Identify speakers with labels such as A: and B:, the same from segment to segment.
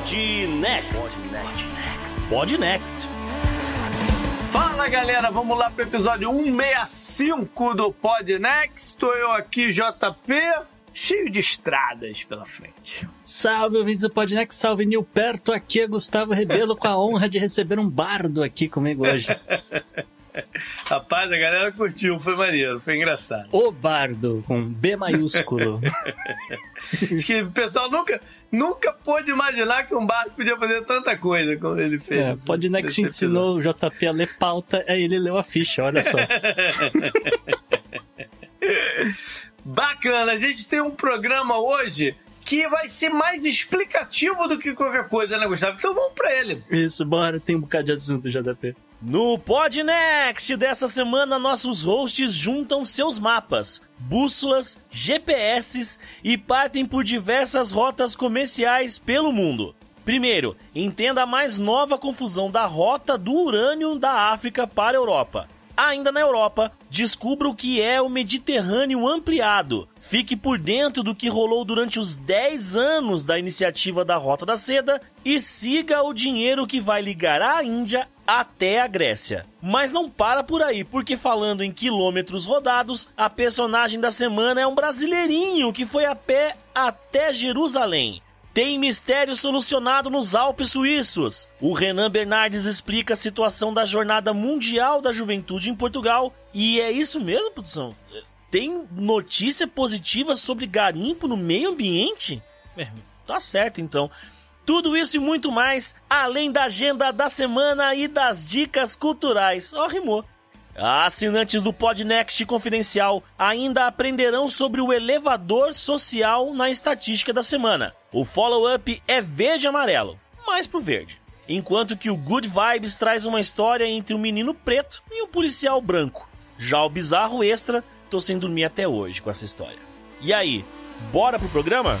A: Pod Next. Pod Next.
B: Fala galera, vamos lá pro episódio 165 do Pod Next. Estou eu aqui, JP, cheio de estradas pela frente.
C: Salve, ouvintes do Podnext, salve Nil Perto, aqui é Gustavo Rebelo com a honra de receber um bardo aqui comigo hoje.
B: Rapaz, a galera curtiu, foi maneiro, foi engraçado.
C: O bardo, com B maiúsculo.
B: Acho que o pessoal nunca, nunca pôde imaginar que um bardo podia fazer tanta coisa como ele fez.
C: É, Podnext ensinou o JP a ler pauta, aí ele leu a ficha, olha só.
B: Bacana, a gente tem um programa hoje que vai ser mais explicativo do que qualquer coisa, né, Gustavo? Então vamos pra ele.
C: Isso, bora, tem um bocado de assunto, JP.
A: No Podnext dessa semana, nossos hosts juntam seus mapas, bússolas, GPS e partem por diversas rotas comerciais pelo mundo. Primeiro, entenda a mais nova confusão da rota do urânio da África para a Europa. Ainda na Europa, descubra o que é o Mediterrâneo ampliado. Fique por dentro do que rolou durante os 10 anos da iniciativa da Rota da Seda e siga o dinheiro que vai ligar a Índia até a Grécia. Mas não para por aí, porque falando em quilômetros rodados, a personagem da semana é um brasileirinho que foi a pé até Jerusalém. Tem mistério solucionado nos Alpes suíços. O Renan Bernardes explica a situação da Jornada Mundial da Juventude em Portugal. E é isso mesmo, produção? Tem notícia positiva sobre garimpo no meio ambiente? É, tá certo, então. Tudo isso e muito mais, além da agenda da semana e das dicas culturais. Ó, oh, rimou. Assinantes do Podnext Confidencial ainda aprenderão sobre o elevador social na estatística da semana. O follow-up é verde e amarelo, mais pro verde. Enquanto que o Good Vibes traz uma história entre um menino preto e um policial branco. Já o bizarro extra, tô sem dormir até hoje com essa história. E aí, bora pro programa?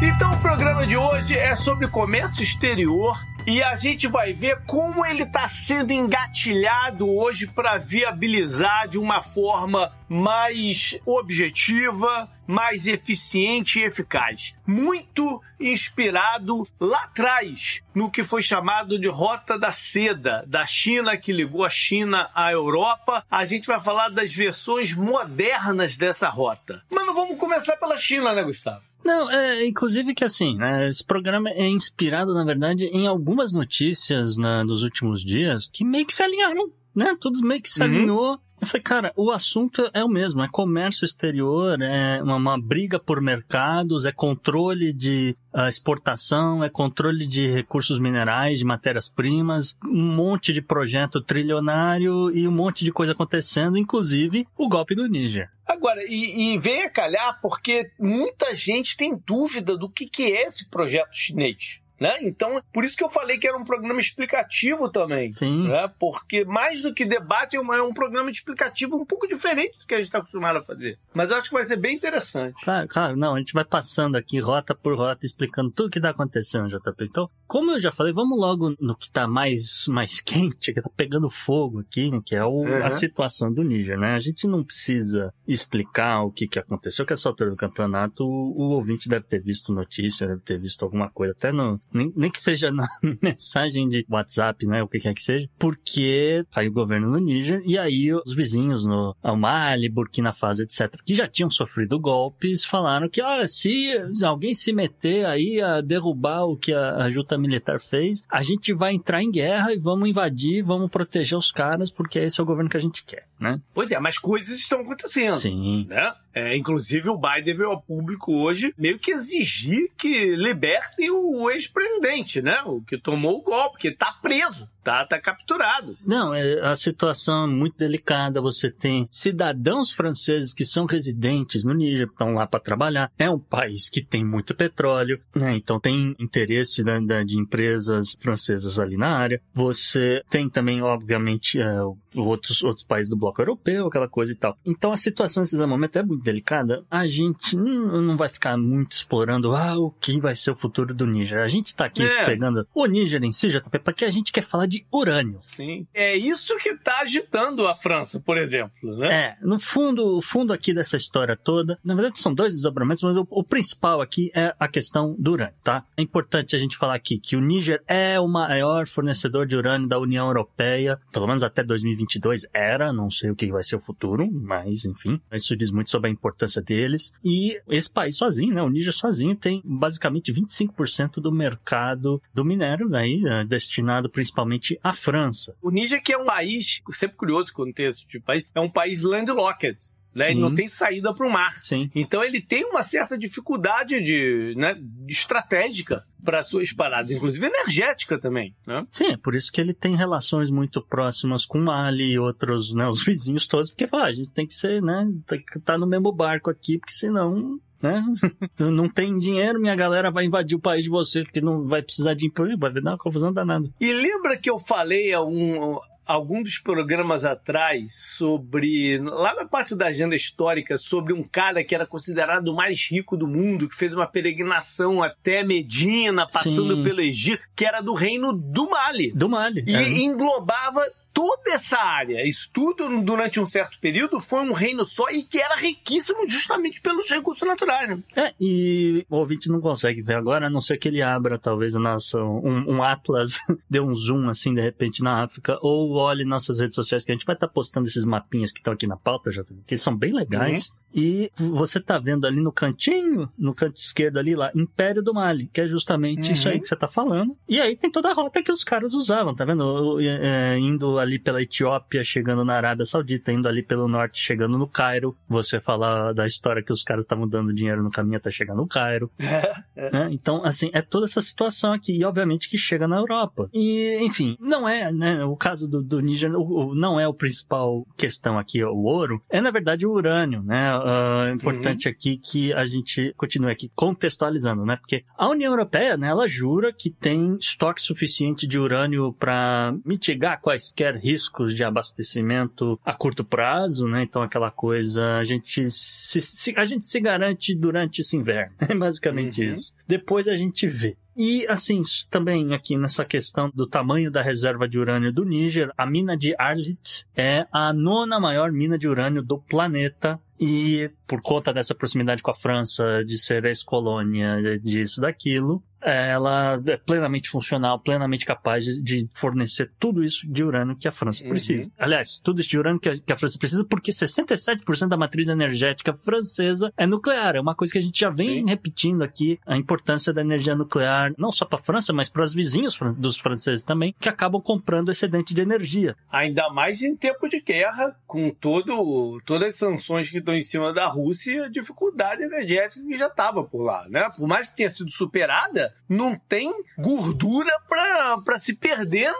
B: Então o programa de hoje é sobre comércio exterior e a gente vai ver como ele está sendo engatilhado hoje para viabilizar de uma forma mais objetiva, mais eficiente e eficaz. Muito inspirado lá atrás no que foi chamado de Rota da Seda, da China que ligou a China à Europa. A gente vai falar das versões modernas dessa rota. Mas não vamos começar pela China, né, Gustavo?
C: Não, é, inclusive que assim, né, esse programa é inspirado, na verdade, em algumas notícias né, dos últimos dias que meio que se alinharam, né? Tudo meio que se uhum. alinhou. Eu falei, cara, o assunto é o mesmo, é comércio exterior, é uma, uma briga por mercados, é controle de uh, exportação, é controle de recursos minerais, de matérias-primas, um monte de projeto trilionário e um monte de coisa acontecendo, inclusive o golpe do Níger.
B: Agora, e, e vem a calhar porque muita gente tem dúvida do que, que é esse projeto chinês. Né? Então, por isso que eu falei que era um programa explicativo também.
C: Sim.
B: Né? Porque mais do que debate, é um, é um programa explicativo um pouco diferente do que a gente está acostumado a fazer. Mas eu acho que vai ser bem interessante.
C: Claro, claro, não, a gente vai passando aqui rota por rota, explicando tudo que está acontecendo, JP. Então, como eu já falei, vamos logo no que está mais, mais quente, que está pegando fogo aqui, que é o, uhum. a situação do Níger, né? A gente não precisa explicar o que, que aconteceu, que essa altura do campeonato o, o ouvinte deve ter visto notícia, deve ter visto alguma coisa, até no, nem, nem que seja na mensagem de WhatsApp, né, o que quer que seja, porque caiu o governo no Níger e aí os vizinhos no Mali, Burkina Faso, etc., que já tinham sofrido golpes, falaram que, olha, se alguém se meter aí a derrubar o que a, a junta militar fez, a gente vai entrar em guerra e vamos invadir, vamos proteger os caras, porque esse é o governo que a gente quer, né?
B: Pois é, mas coisas estão acontecendo.
C: Sim.
B: Né? É, inclusive o Biden veio ao público hoje meio que exigir que libertem o ex-presidente, né? O que tomou o golpe, que tá preso, tá, tá capturado.
C: Não, é, a situação é muito delicada. Você tem cidadãos franceses que são residentes no Níger, estão lá para trabalhar. É um país que tem muito petróleo, né? Então tem interesse né, de empresas francesas ali na área. Você tem também, obviamente, é, outros, outros países do bloco europeu, aquela coisa e tal. Então a situação nesse momento é muito delicada. A gente não, não vai ficar muito explorando ah, o que vai ser o futuro do Níger. A gente tá aqui
B: É.
C: pegando o Níger em si, JP, porque a gente quer falar de urânio.
B: Sim. É isso que tá agitando a França, por exemplo, né?
C: É, no fundo, o fundo aqui dessa história toda, na verdade são dois desdobramentos, mas o, o principal aqui é a questão do urânio, tá? É importante a gente falar aqui que o Níger é o maior fornecedor de urânio da União Europeia, pelo menos até 2022 era, não sei o que vai ser o futuro, mas enfim, isso diz muito sobre a importância deles. E esse país sozinho, né, o Níger sozinho tem basicamente 25% do mercado do minério aí, né, destinado principalmente à França.
B: O Níger que é um país, sempre curioso quando tem esse tipo de país, é um país landlocked, né? Ele não tem saída para o mar.
C: Sim.
B: Então ele tem uma certa dificuldade de, né, estratégica para suas paradas, inclusive energética também, né?
C: Sim, é por isso que ele tem relações muito próximas com Mali e outros, né, os vizinhos todos, porque fala, ah, a gente tem que ser, né, tem que estar no mesmo barco aqui, porque senão, né, não tem dinheiro, minha galera vai invadir o país de vocês, porque não vai precisar de emprego, vai dar uma confusão danada.
B: E lembra que eu falei a um, algum dos programas atrás sobre, lá na parte da agenda histórica, sobre um cara que era considerado o mais rico do mundo, que fez uma peregrinação até Medina, passando
C: Sim.
B: pelo Egito, que era do reino do Mali.
C: Do Mali.
B: E
C: é.
B: englobava toda essa área. Isso tudo, durante um certo período, foi um reino só e que era riquíssimo justamente pelos recursos naturais. Né?
C: É, e o ouvinte não consegue ver agora, a não ser que ele abra, talvez, o nosso, um, um atlas, dê um zoom, assim, de repente, na África, ou olhe nossas redes sociais, que a gente vai estar postando esses mapinhas que estão aqui na pauta, já, que são bem legais. E você tá vendo ali no cantinho, no canto esquerdo ali lá, Império do Mali, que é justamente
B: Uhum.
C: isso aí que você tá falando. E aí tem toda a rota que os caras usavam, tá vendo? O- é, indo ali pela Etiópia, chegando na Arábia Saudita, indo ali pelo norte, chegando no Cairo. Você fala da história que os caras estavam dando dinheiro no caminho até chegar no Cairo. né? Então, assim, é toda essa situação aqui, e obviamente que chega na Europa. E, enfim, não é, né, o caso do, do Níger, não é o principal questão aqui, o ouro, é na verdade o urânio, né? Ah, é importante aqui que a gente continue aqui contextualizando, né? Porque a União Europeia, né, ela jura que tem estoque suficiente de urânio para mitigar quaisquer riscos de abastecimento a curto prazo, né? Então aquela coisa, a gente se, se- a gente se garante durante esse inverno. É basicamente
B: Uhum.
C: isso. Depois a gente vê. E assim, também aqui nessa questão do tamanho da reserva de urânio do Níger, a mina de Arlit é a nona maior mina de urânio do planeta. E por conta dessa proximidade com a França, de ser ex-colônia disso, daquilo, ela é plenamente funcional, plenamente capaz de, fornecer tudo isso de urânio que a França
B: Uhum.
C: precisa. Aliás, tudo isso de urânio que a, que a França precisa, porque 67% da matriz energética francesa é nuclear. É uma coisa que a gente já vem
B: Sim.
C: repetindo aqui, a importância da energia nuclear, não só para a França, mas para os vizinhos fran- dos franceses também, que acabam comprando excedente de energia.
B: Ainda mais em tempo de guerra, com todo, todas as sanções que estão em cima da Rússia e a dificuldade energética que já estava por lá, né? Por mais que tenha sido superada, não tem gordura para se perder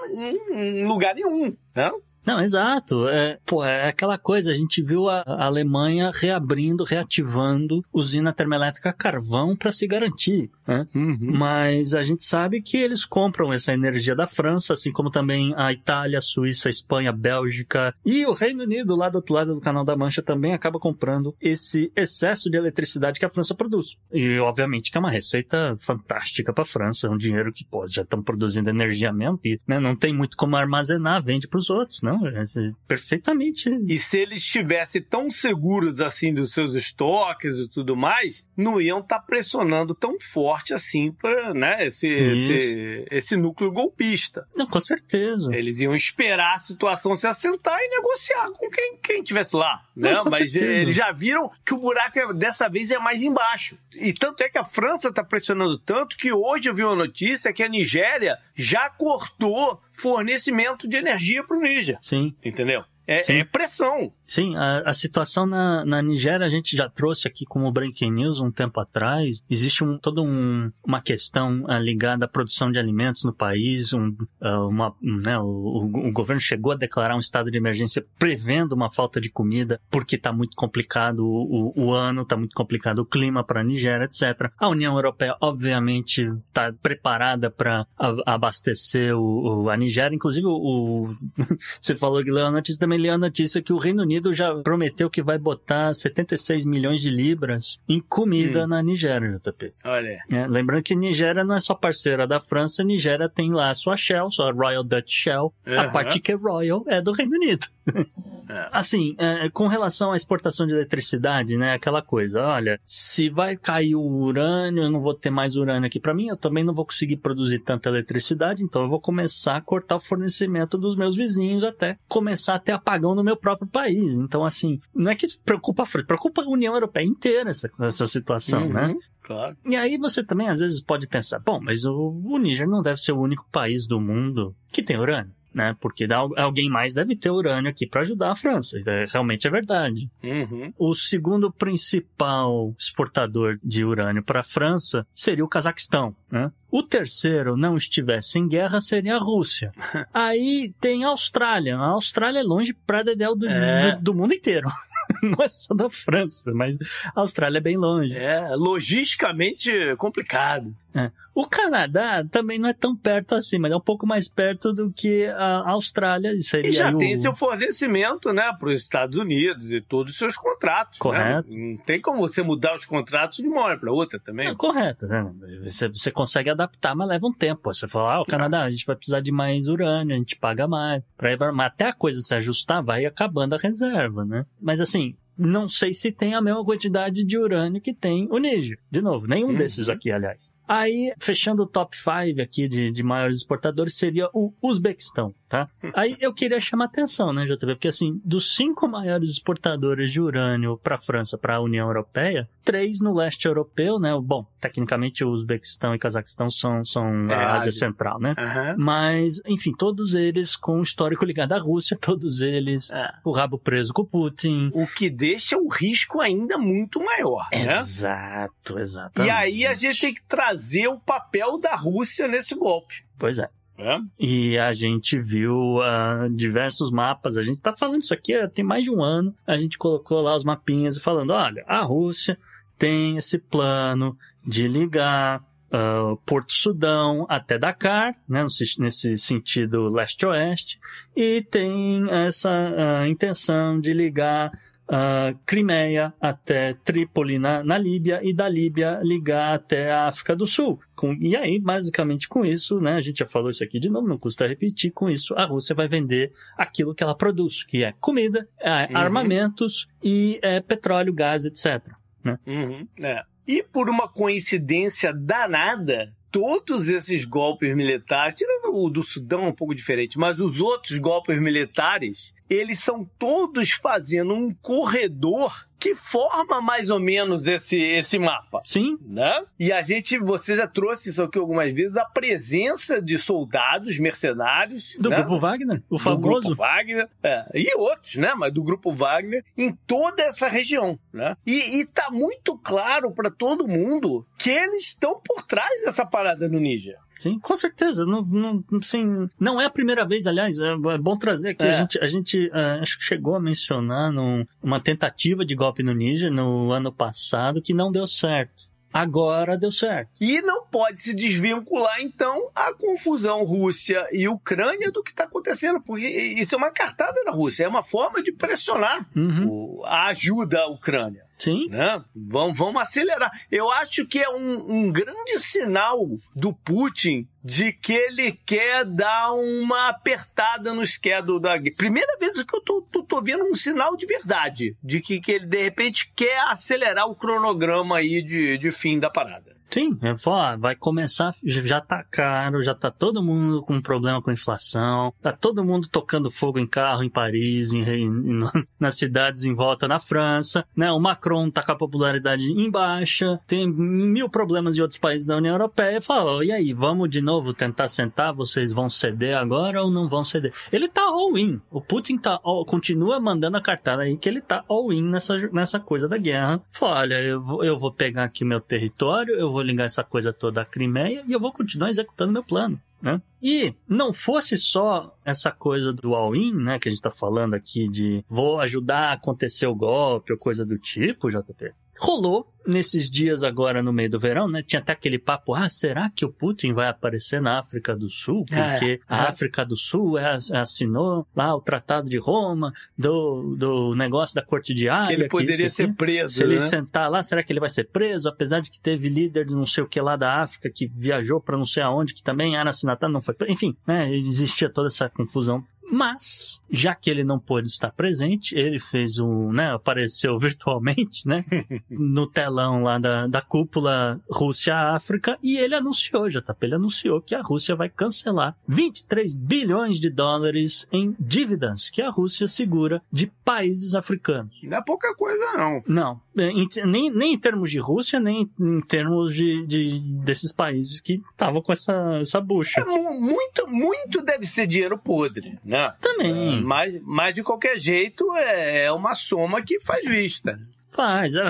B: em lugar nenhum, né?
C: Não, exato. É, pô, é aquela coisa, a gente viu a, a Alemanha reabrindo, reativando usina termoelétrica a carvão para se garantir. Né? Mas a gente sabe que eles compram essa energia da França, assim como também a Itália, a Suíça, a Espanha, a Bélgica e o Reino Unido, lá do outro lado do Canal da Mancha, também acaba comprando esse excesso de eletricidade que a França produz. E, obviamente, que é uma receita fantástica para a França, é um dinheiro que, pô, já estão produzindo energia mesmo, e né, não tem muito como armazenar, vende para os outros, não? Não, é, perfeitamente.
B: E se eles estivessem tão seguros assim dos seus estoques e tudo mais, não iam estar tá pressionando tão forte assim para né, esse, esse, esse, núcleo golpista.
C: Não, com certeza.
B: Eles iam esperar a situação se assentar e negociar com quem, quem tivesse lá. Né? Não, Mas certeza. eles já viram que o buraco é, dessa vez é mais embaixo. E tanto é que a França está pressionando tanto que hoje eu vi uma notícia que a Nigéria já cortou fornecimento de energia para o Níger.
C: Sim.
B: Entendeu? É, é, pressão.
C: Sim, a, a situação na, na Nigéria a gente já trouxe aqui como Breaking News um tempo atrás. Existe um, toda um, uma questão uh, ligada à produção de alimentos no país. Um, uh, uma, né, o, o, governo chegou a declarar um estado de emergência prevendo uma falta de comida porque está muito complicado o, o, ano, está muito complicado o clima para a Nigéria, etc. A União Europeia, obviamente, está preparada para abastecer o, a Nigéria. Inclusive, o, você falou que leu a notícia, também leu a notícia que o Reino Unido Unido já prometeu que vai botar 76 milhões de libras em comida hum. na Nigéria, JP.
B: Olha.
C: É, lembrando que Nigéria não é só parceira da França, Nigéria tem lá a sua Shell, sua Royal Dutch Shell. Uhum. A parte que é Royal é do Reino Unido. É. Assim, é, com relação à exportação de eletricidade, né? Aquela coisa, olha, se vai cair o urânio, eu não vou ter mais urânio aqui para mim, eu também não vou conseguir produzir tanta eletricidade, então eu vou começar a cortar o fornecimento dos meus vizinhos até começar a ter apagão no meu próprio país. Então, assim, não é que preocupa a França, preocupa a União Europeia inteira essa, essa situação,
B: uhum,
C: né?
B: Claro.
C: E aí você também às vezes pode pensar, bom, mas o, o Níger não deve ser o único país do mundo que tem urânio né? Porque alguém mais deve ter urânio aqui para ajudar a França. É, realmente é verdade.
B: Uhum.
C: O segundo principal exportador de urânio para a França seria o Cazaquistão, né? O terceiro não estivesse em guerra seria a Rússia. Aí tem a Austrália. A Austrália é longe pra dedéu do, é. do, do mundo inteiro. não é só da França, mas a Austrália é bem longe.
B: É, logisticamente complicado.
C: É. O Canadá também não é tão perto assim, mas é um pouco mais perto do que a Austrália. Seria
B: e já
C: o...
B: tem seu fornecimento, né, para os Estados Unidos e todos os seus contratos.
C: Né? Correto.
B: Né? Não tem como você mudar os contratos de uma hora para outra também. É,
C: correto, né? Você, você consegue adaptar, mas leva um tempo. Você fala, ah, o Canadá, a gente vai precisar de mais urânio, a gente paga mais. Pra mas até a coisa se ajustar, vai acabando a reserva, né? Mas assim, não sei se tem a mesma quantidade de urânio que tem o Níger. De novo, nenhum uhum. desses aqui, aliás. Aí, fechando o top 5 aqui de, de maiores exportadores, seria o Uzbequistão, tá? Aí eu queria chamar atenção, né, JV? Porque, assim, dos cinco maiores exportadores de urânio para a França, para a União Europeia, três no leste europeu, né? Bom, tecnicamente o Uzbequistão e Cazaquistão são, são é, a Ásia Central, né?
B: Uhum.
C: Mas, enfim, todos eles com histórico ligado à Rússia, todos eles é. o rabo preso com o Putin.
B: O que deixa o risco ainda muito maior, né?
C: Exato, exato.
B: E aí a gente tem que trazer o papel da Rússia nesse golpe.
C: Pois é.
B: É?
C: E a gente viu uh, diversos mapas. A gente tá falando isso aqui tem mais de um ano. A gente colocou lá os mapinhas falando: olha, a Rússia tem esse plano de ligar uh, Porto Sudão até Dakar, né, nesse sentido leste-oeste, e tem essa intenção de ligar uh, Crimeia até Trípoli na, na Líbia e da Líbia ligar até a África do Sul. Com, e aí, basicamente com isso, né, a gente já falou isso aqui de novo, não custa repetir, com isso a Rússia vai vender aquilo que ela produz, que é comida, é, uhum. armamentos e é, petróleo, gás, etc. Né?
B: Uhum. É. E por uma coincidência danada, todos esses golpes militares, tirando o do Sudão um pouco diferente, mas os outros golpes militares, eles são todos fazendo um corredor que forma mais ou menos esse, esse mapa.
C: Sim.
B: Né? E a gente, você já trouxe isso aqui algumas vezes, a presença de soldados mercenários.
C: Do
B: né?
C: Grupo Wagner, o famoso.
B: Do Grupo Wagner, é, e outros, né? Mas do Grupo Wagner, em toda essa região, né? E, e tá muito claro para todo mundo que eles estão por trás dessa parada no Níger.
C: Sim, com certeza. Não, não, assim, não é a primeira vez, aliás, é, é bom trazer aqui. É. A gente, a gente uh, acho que chegou a mencionar num, uma tentativa de golpe no Níger no ano passado que não deu certo. Agora deu certo.
B: E não pode se desvincular, então, a confusão Rússia e Ucrânia do que está acontecendo, porque isso é uma cartada da Rússia, é uma forma de pressionar
C: uhum.
B: o, a ajuda à Ucrânia.
C: Sim.
B: Né? Vamos, vamos acelerar. Eu acho que é um, um grande sinal do Putin de que ele quer dar uma apertada no schedule da. Primeira vez que eu tô, tô, tô, vendo um sinal de verdade, de que, que ele de repente quer acelerar o cronograma aí de, de fim da parada.
C: Sim, eu falo, vai começar, já tá caro, já tá todo mundo com problema com inflação, tá todo mundo tocando fogo em carro em Paris, em, em, nas cidades em volta na França, né? O Macron tá com a popularidade em baixa, tem mil problemas em outros países da União Europeia. Fala, e aí, vamos de novo tentar sentar? Vocês vão ceder agora ou não vão ceder? Ele tá all-in. O Putin tá all, continua mandando a cartada aí que ele tá all-in nessa, nessa coisa da guerra. Fala, olha, eu vou, eu vou pegar aqui meu território, eu vou vou ligar essa coisa toda à Crimeia e eu vou continuar executando meu plano. Né? E não fosse só essa coisa do all-in, né, que a gente está falando aqui de vou ajudar a acontecer o golpe ou coisa do tipo, JP rolou nesses dias agora no meio do verão, né? Tinha até aquele papo, ah, será que o Putin vai aparecer na África do Sul? É, Porque é, a África do Sul é, assinou lá o Tratado de Roma do, do negócio da Corte de Área.
B: Que ele poderia que ser preso,
C: Se né? ele sentar lá, será que ele vai ser preso? Apesar de que teve líder de não sei o que lá da África que viajou para não sei aonde, que também era assinatário, não foi preso. Enfim, né? Existia toda essa confusão mas, já que ele não pôde estar presente, ele fez um, né, apareceu virtualmente, né, no telão lá da, da cúpula Rússia-África e ele anunciou, JP, ele anunciou que a Rússia vai cancelar 23 bilhões de dólares em dívidas que a Rússia segura de países africanos.
B: Não é pouca coisa, não.
C: Não, em, nem, nem em termos de Rússia, nem em termos de, de desses países que estavam com essa, essa bucha. É,
B: muito, muito deve ser dinheiro podre, né? Né?
C: Também.
B: É, mas, mas de qualquer jeito é, é uma soma que faz vista.
C: Faz, eu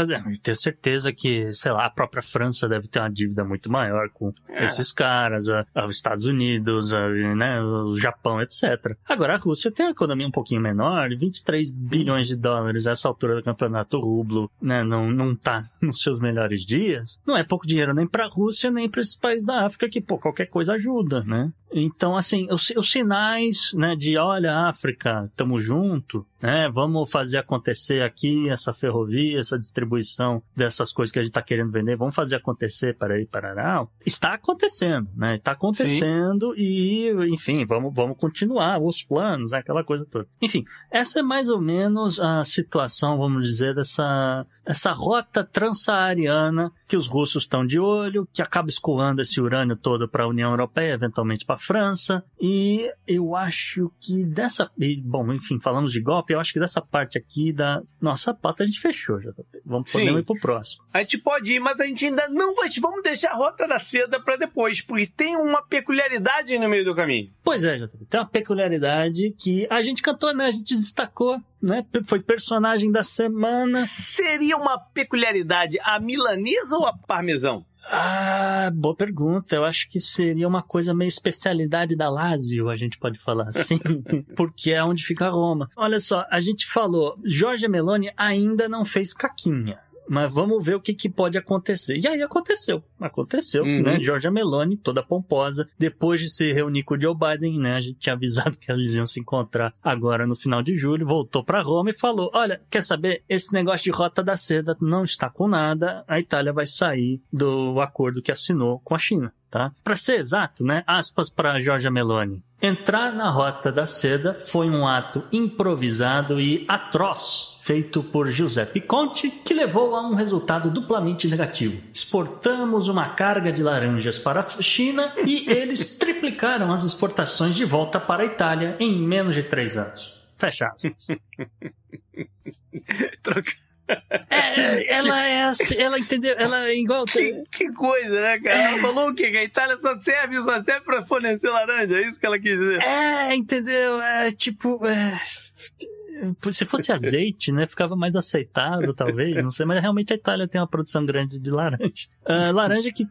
C: tenho certeza que, sei lá, a própria França deve ter uma dívida muito maior com é. esses caras, a, a, os Estados Unidos, a, né, o Japão, etc. Agora, a Rússia tem uma economia um pouquinho menor, 23 bilhões de dólares a essa altura do campeonato rublo, né, não, não tá nos seus melhores dias. Não é pouco dinheiro nem pra Rússia, nem para esses países da África, que, pô, qualquer coisa ajuda, né? Então, assim, os, os sinais, né, de olha, África, tamo junto, né, vamos fazer acontecer aqui essa ferrovia, essa distribuição dessas coisas que a gente está querendo vender, vamos fazer acontecer para aí, para Está acontecendo, né, está acontecendo Sim. e, enfim, vamos, vamos continuar os planos, né, aquela coisa toda. Enfim, essa é mais ou menos a situação, vamos dizer, dessa essa rota transsaariana que os russos estão de olho, que acaba escoando esse urânio todo para a União Europeia, eventualmente para França. E eu acho que dessa. Bom, enfim, falamos de golpe, eu acho que dessa parte aqui da nossa pauta a gente fechou já. Vamos poder ir pro próximo.
B: A gente pode ir, mas a gente ainda não vai. Vamos deixar a rota da seda para depois, porque tem uma peculiaridade no meio do caminho.
C: Pois é, JP. Tem uma peculiaridade que a gente cantou, né? A gente destacou, né? Foi personagem da semana.
B: Seria uma peculiaridade a milanesa ou a parmesão?
C: Ah, boa pergunta. Eu acho que seria uma coisa meio especialidade da Lazio, a gente pode falar assim, porque é onde fica Roma. Olha só, a gente falou, Jorge Meloni ainda não fez caquinha. Mas vamos ver o que, que pode acontecer. E aí aconteceu. Aconteceu, uhum. né? Georgia Meloni, toda pomposa, depois de se reunir com o Joe Biden, né? A gente tinha avisado que eles iam se encontrar agora no final de julho, voltou para Roma e falou: Olha, quer saber? Esse negócio de rota da seda não está com nada. A Itália vai sair do acordo que assinou com a China tá? Para ser exato, né? Aspas para Giorgia Meloni. Entrar na Rota da Seda foi um ato improvisado e atroz feito por Giuseppe Conte, que levou a um resultado duplamente negativo. Exportamos uma carga de laranjas para a China e eles triplicaram as exportações de volta para a Itália em menos de três anos. Fecha aspas.
B: Troca
C: é, ela é assim, ela entendeu, ela é igual.
B: Que, que coisa, né, cara? Ela falou o quê? Que a Itália só serve, só serve pra fornecer laranja, é isso que ela quis dizer?
C: É, entendeu? É tipo. É se fosse azeite, né, ficava mais aceitável, talvez, não sei, mas realmente a Itália tem uma produção grande de laranja. Uh, laranja que,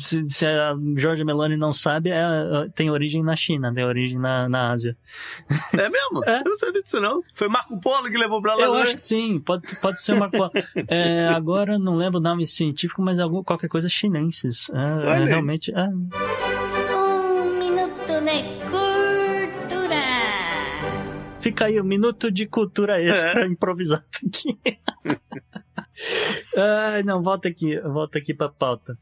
C: se, se, a Jorge Meloni não sabe, é, tem origem na China, tem origem na, na Ásia.
B: É mesmo? É. Eu não sabia disso não. Foi Marco Polo que levou pra lá,
C: Eu acho que sim, pode, pode ser Marco Polo. É, agora não lembro o nome científico, mas algum, qualquer coisa chinenses. É, é realmente... É. Fica aí um minuto de cultura extra é. improvisado aqui. Ai, não, volta aqui, volta aqui pra pauta.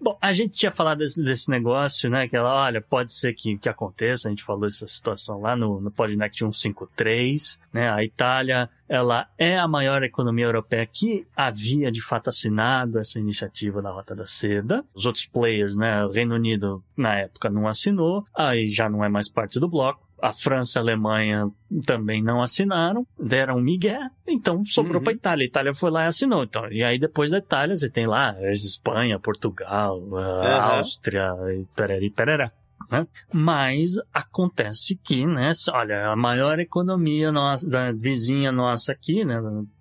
C: Bom, a gente tinha falado desse, desse negócio, né? Que ela, olha, pode ser que, que aconteça, a gente falou essa situação lá no, no Podnext 153, né? A Itália, ela é a maior economia europeia que havia de fato assinado essa iniciativa da Rota da Seda. Os outros players, né? O Reino Unido, na época, não assinou, aí já não é mais parte do bloco a França e a Alemanha também não assinaram, deram um migué, então sobrou uhum. para Itália. A Itália foi lá e assinou. Então, e aí depois da Itália você tem lá Espanha, Portugal, uhum. Áustria, e perere, pererá. Né? Mas acontece que, né, olha, a maior economia nossa, da vizinha nossa aqui, né,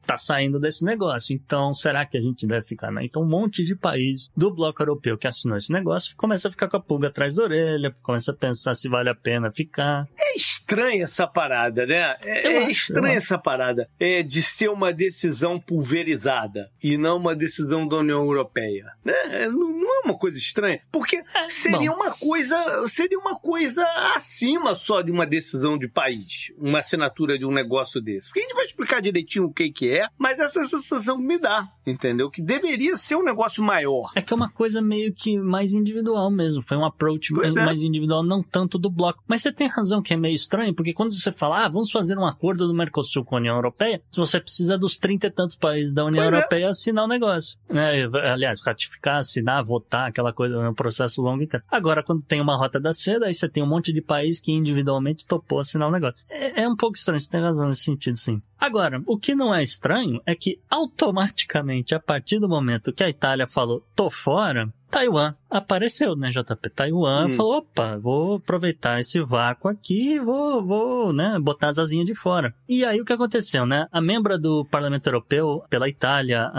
C: tá saindo desse negócio. Então, será que a gente deve ficar, né? Então, um monte de país do bloco europeu que assinou esse negócio começa a ficar com a pulga atrás da orelha, começa a pensar se vale a pena ficar.
B: É estranha essa parada, né? É, é estranha essa parada é de ser uma decisão pulverizada e não uma decisão da União Europeia. Né? É, não é uma coisa estranha, porque é, seria bom. uma coisa, seria uma coisa acima só de uma decisão de país, uma assinatura de um negócio desse. Porque a gente vai explicar direitinho o que que é é, mas essa sensação me dá, entendeu? Que deveria ser um negócio maior.
C: É que é uma coisa meio que mais individual mesmo. Foi um approach mais, é. mais individual, não tanto do bloco. Mas você tem razão que é meio estranho, porque quando você fala, ah, vamos fazer um acordo do Mercosul com a União Europeia, você precisa dos trinta e tantos países da União pois é. Europeia é. assinar o negócio. Né? Aliás, ratificar, assinar, votar, aquela coisa, é um processo longo inteiro. Agora, quando tem uma rota da seda, aí você tem um monte de país que individualmente topou assinar o negócio. É, é um pouco estranho, você tem razão nesse sentido, sim. Agora, o que não é estranho é que automaticamente, a partir do momento que a Itália falou, tô fora, Taiwan apareceu, né, JP? Taiwan hum. falou, opa, vou aproveitar esse vácuo aqui e vou, vou, né, botar as asinhas de fora. E aí o que aconteceu, né? A membra do Parlamento Europeu pela Itália,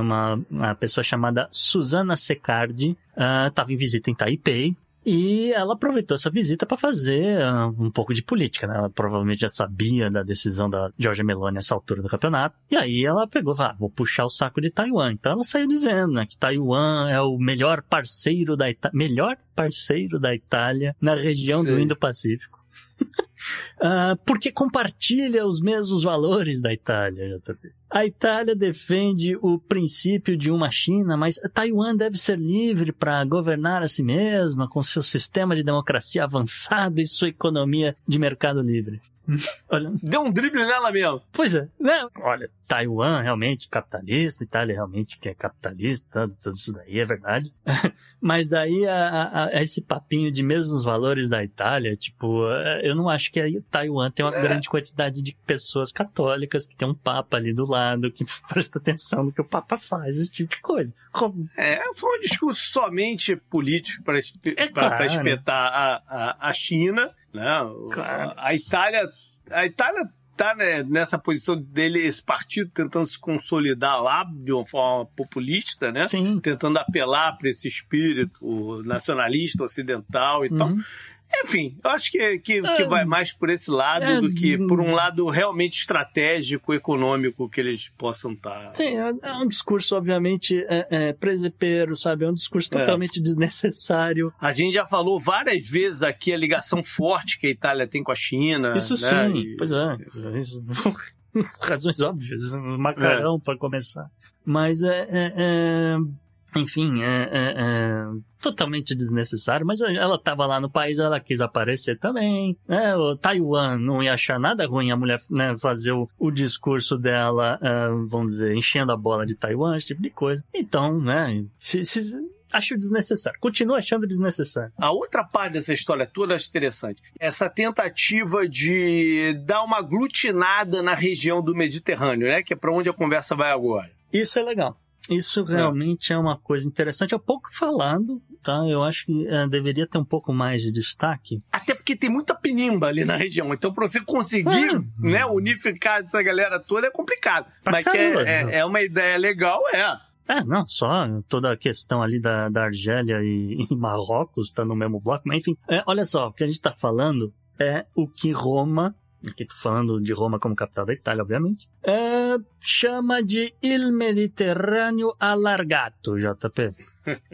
C: uma, uma pessoa chamada Susana Secardi, estava uh, em visita em Taipei, e ela aproveitou essa visita para fazer uh, um pouco de política, né? Ela provavelmente já sabia da decisão da Georgia Meloni nessa altura do campeonato. E aí ela pegou, ah, vou puxar o saco de Taiwan. Então ela saiu dizendo, né, que Taiwan é o melhor parceiro da Itália, melhor parceiro da Itália na região Sim. do Indo-Pacífico. Uh, porque compartilha os mesmos valores da Itália, JP. A Itália defende o princípio de uma China, mas Taiwan deve ser livre para governar a si mesma, com seu sistema de democracia avançado e sua economia de mercado livre.
B: Olha. Deu um drible nela mesmo.
C: Pois é. Né? Olha, Taiwan realmente capitalista, Itália realmente que é capitalista, tudo isso daí é verdade. Mas daí a, a, esse papinho de mesmos valores da Itália, tipo, é, eu não acho que aí Taiwan tem uma é. grande quantidade de pessoas católicas que tem um papa ali do lado que presta atenção no que o papa faz, esse tipo de coisa.
B: Como... É, foi um discurso somente político para é claro. espetar a, a, a China, né? Claro. A Itália a Itália tá né, nessa posição dele, esse partido tentando se consolidar lá de uma forma populista, né? Sim. Tentando apelar para esse espírito nacionalista ocidental e uhum. tal. Enfim, eu acho que, que, que vai mais por esse lado é, do que por um lado realmente estratégico, econômico que eles possam estar.
C: Tá... Sim, é, é um discurso, obviamente, é, é, presepeiro, sabe? É um discurso é. totalmente desnecessário.
B: A gente já falou várias vezes aqui a ligação forte que a Itália tem com a China.
C: Isso
B: né?
C: sim, e... pois é. Razões óbvias, um macarrão é. para começar. Mas é, é enfim, é, é, é, totalmente desnecessário, mas ela estava lá no país, ela quis aparecer também, né? O Taiwan não ia achar nada ruim a mulher né, fazer o, o discurso dela, uh, vamos dizer, enchendo a bola de Taiwan, esse tipo de coisa. Então, né, se, se, acho desnecessário. Continuo achando desnecessário.
B: A outra parte dessa história toda é interessante. Essa tentativa de dar uma aglutinada na região do Mediterrâneo, né? Que é para onde a conversa vai agora.
C: Isso é legal. Isso realmente é. é uma coisa interessante. É pouco falado, tá? Eu acho que é, deveria ter um pouco mais de destaque.
B: Até porque tem muita penimba ali na região. Então, para você conseguir é. né, unificar essa galera toda é complicado. Pra Mas caramba, é, é, é uma ideia legal, é.
C: É, não, só toda a questão ali da, da Argélia e, e Marrocos tá no mesmo bloco, mas enfim, é, olha só, o que a gente tá falando é o que Roma aqui tô falando de Roma como capital da Itália, obviamente, é, chama de Il Mediterrâneo Alargato, JP.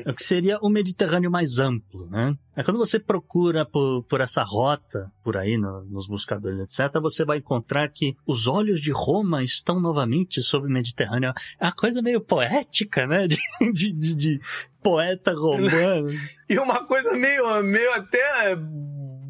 C: o que seria o Mediterrâneo mais amplo, né? É quando você procura por, por essa rota, por aí no, nos buscadores, etc., você vai encontrar que os olhos de Roma estão novamente sobre o Mediterrâneo. É uma coisa meio poética, né? De, de, de, de poeta romano.
B: e uma coisa meio, meio até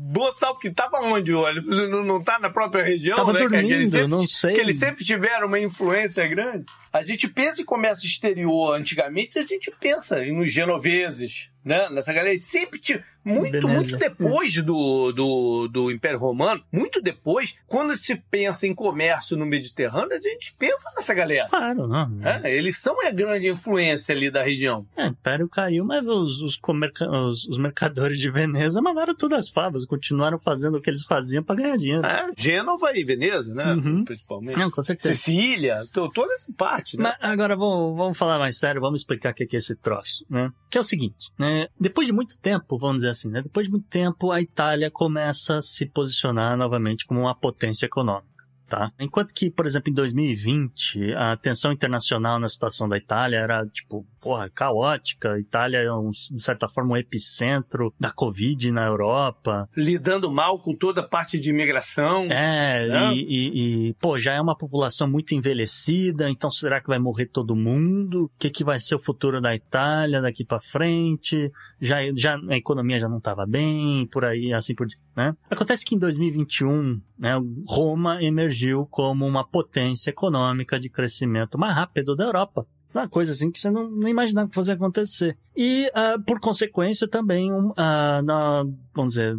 B: boçal, porque tava onde o olho? Não, não tá na própria região,
C: Tava
B: né?
C: dormindo,
B: que, eles sempre,
C: não sei.
B: que eles sempre tiveram uma influência grande. A gente pensa em comércio exterior antigamente, a gente pensa nos genoveses, né? Nessa galera. E sempre tinha. Muito,
C: Veneza.
B: muito depois do, do, do Império Romano, muito depois, quando se pensa em comércio no Mediterrâneo, a gente pensa nessa galera.
C: Claro, não.
B: né? Eles são a grande influência ali da região.
C: É, o Império caiu, mas os, os, comerca- os- os mercadores de Veneza mandaram todas as favas, continuaram fazendo o que eles faziam pra ganhar dinheiro.
B: É, Gênova e Veneza, né?
C: Uhum.
B: Principalmente.
C: Não, com certeza.
B: Sicília, to- toda essa parte, né?
C: Mas agora vamos, vamos falar mais sério, vamos explicar o que é que é esse troço, né? Que é o seguinte, né? Depois de muito tempo, vamos dizer assim, né? Depois de muito tempo, a Itália começa a se posicionar novamente como uma potência econômica. Tá? Enquanto que, por exemplo, em 2020, a atenção internacional na situação da Itália era, tipo, porra, caótica. Itália é, um, de certa forma, um epicentro da Covid na Europa.
B: Lidando mal com toda a parte de imigração.
C: É,
B: É.
C: E, e- e, pô, já é uma população muito envelhecida, então será que vai morrer todo mundo? O que, que vai ser o futuro da Itália daqui pra frente? Já, já a economia já não estava bem, por aí, assim por diante, né? Acontece que em 2021, né, Roma emergiu como uma potência econômica de crescimento mais rápido da Europa. Uma coisa assim que você não, não imaginava que fosse acontecer. E, ah, por consequência, também, um, ah, na, vamos dizer,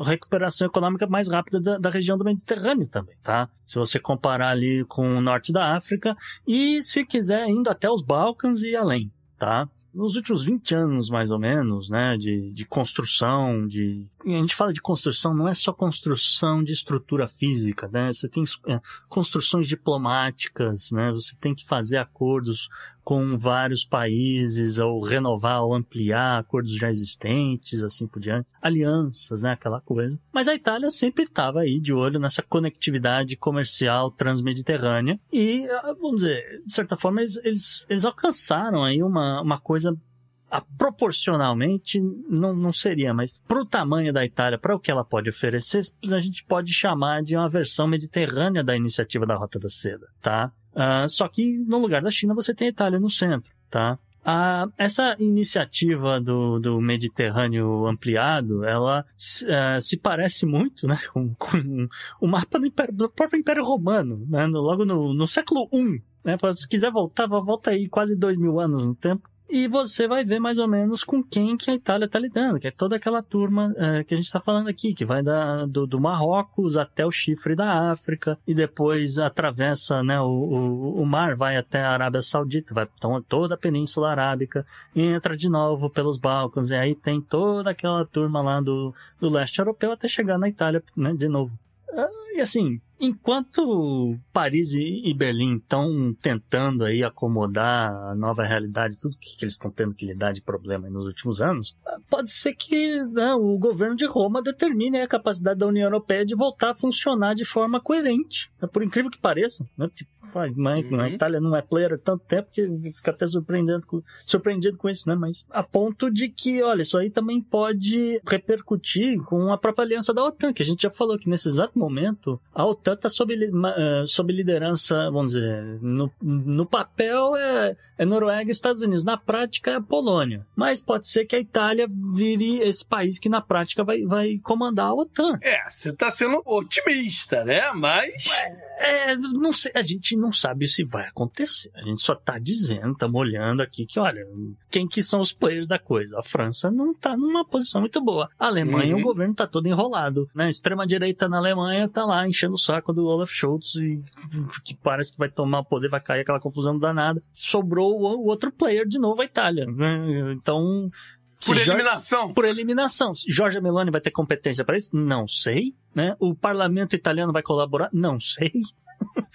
C: a recuperação econômica mais rápida da, da região do Mediterrâneo também, tá? Se você comparar ali com o norte da África e, se quiser, indo até os Balcãs e além, tá? Nos últimos 20 anos, mais ou menos, né, de, de construção, de... A gente fala de construção, não é só construção de estrutura física, né? Você tem é, construções diplomáticas, né? Você tem que fazer acordos com vários países, ou renovar ou ampliar acordos já existentes, assim por diante. Alianças, né? Aquela coisa. Mas a Itália sempre estava aí de olho nessa conectividade comercial transmediterrânea. E, ah, vamos dizer, de certa forma, eles, eles, eles alcançaram aí uma, uma coisa ah, proporcionalmente não, não seria, mas para o tamanho da Itália, para o que ela pode oferecer, a gente pode chamar de uma versão mediterrânea da iniciativa da Rota da Seda, tá? Ah, só que no lugar da China você tem a Itália no centro, tá? Ah, essa iniciativa do, do Mediterrâneo ampliado, ela ah, se parece muito né, com, com o mapa do, Império- do próprio Império Romano, né, no- logo no, no século I. Né, se quiser voltar, volta aí quase dois mil anos no tempo. E você vai ver mais ou menos com quem que a Itália está lidando, que é toda aquela turma eh, que a gente está falando aqui, que vai da, do, do Marrocos até o chifre da África e depois atravessa né, o, o, o mar, vai até a Arábia Saudita, vai então, toda a Península Arábica, entra de novo pelos Balcãs, e aí tem toda aquela turma lá do, do leste europeu até chegar na Itália né, de novo. Ah, E assim, enquanto Paris e Berlim estão tentando aí acomodar a nova realidade, tudo que, que eles estão tendo que lidar de problema nos últimos anos, pode ser que né, o governo de Roma determine a capacidade da União Europeia de voltar a funcionar de forma coerente. né, Por incrível que pareça, né? Porque, mas
B: Uhum.
C: A Itália não é player há tanto tempo que fica até surpreendendo com- surpreendido com isso, né? Mas a ponto de que, olha, isso aí também pode repercutir com a própria aliança da OTAN, que a gente já falou que nesse exato momento a OTAN está sob, li- ma- eh, sob liderança, vamos dizer, no, no papel é, é Noruega e Estados Unidos, na prática é a Polônia. Mas pode ser que a Itália vire esse país que na prática vai, vai comandar a OTAN.
B: É, você tá sendo otimista, né? Mas.
C: É, não sei, a gente não sabe se vai acontecer. A gente só tá dizendo, estamos olhando aqui que, olha, quem que são os players da coisa? A França não tá numa posição muito boa. A Alemanha,
B: Uhum.
C: o governo tá todo enrolado. Né? A extrema-direita na Alemanha tá lá enchendo o saco do Olaf Scholz e que parece que vai tomar o poder, vai cair aquela confusão danada. Sobrou o o outro player de novo, a Itália. né? Então. se
B: Por
C: Jorge-
B: eliminação.
C: por eliminação. Jorge Meloni vai ter competência para isso? Não sei. Né? O parlamento italiano vai colaborar? Não sei.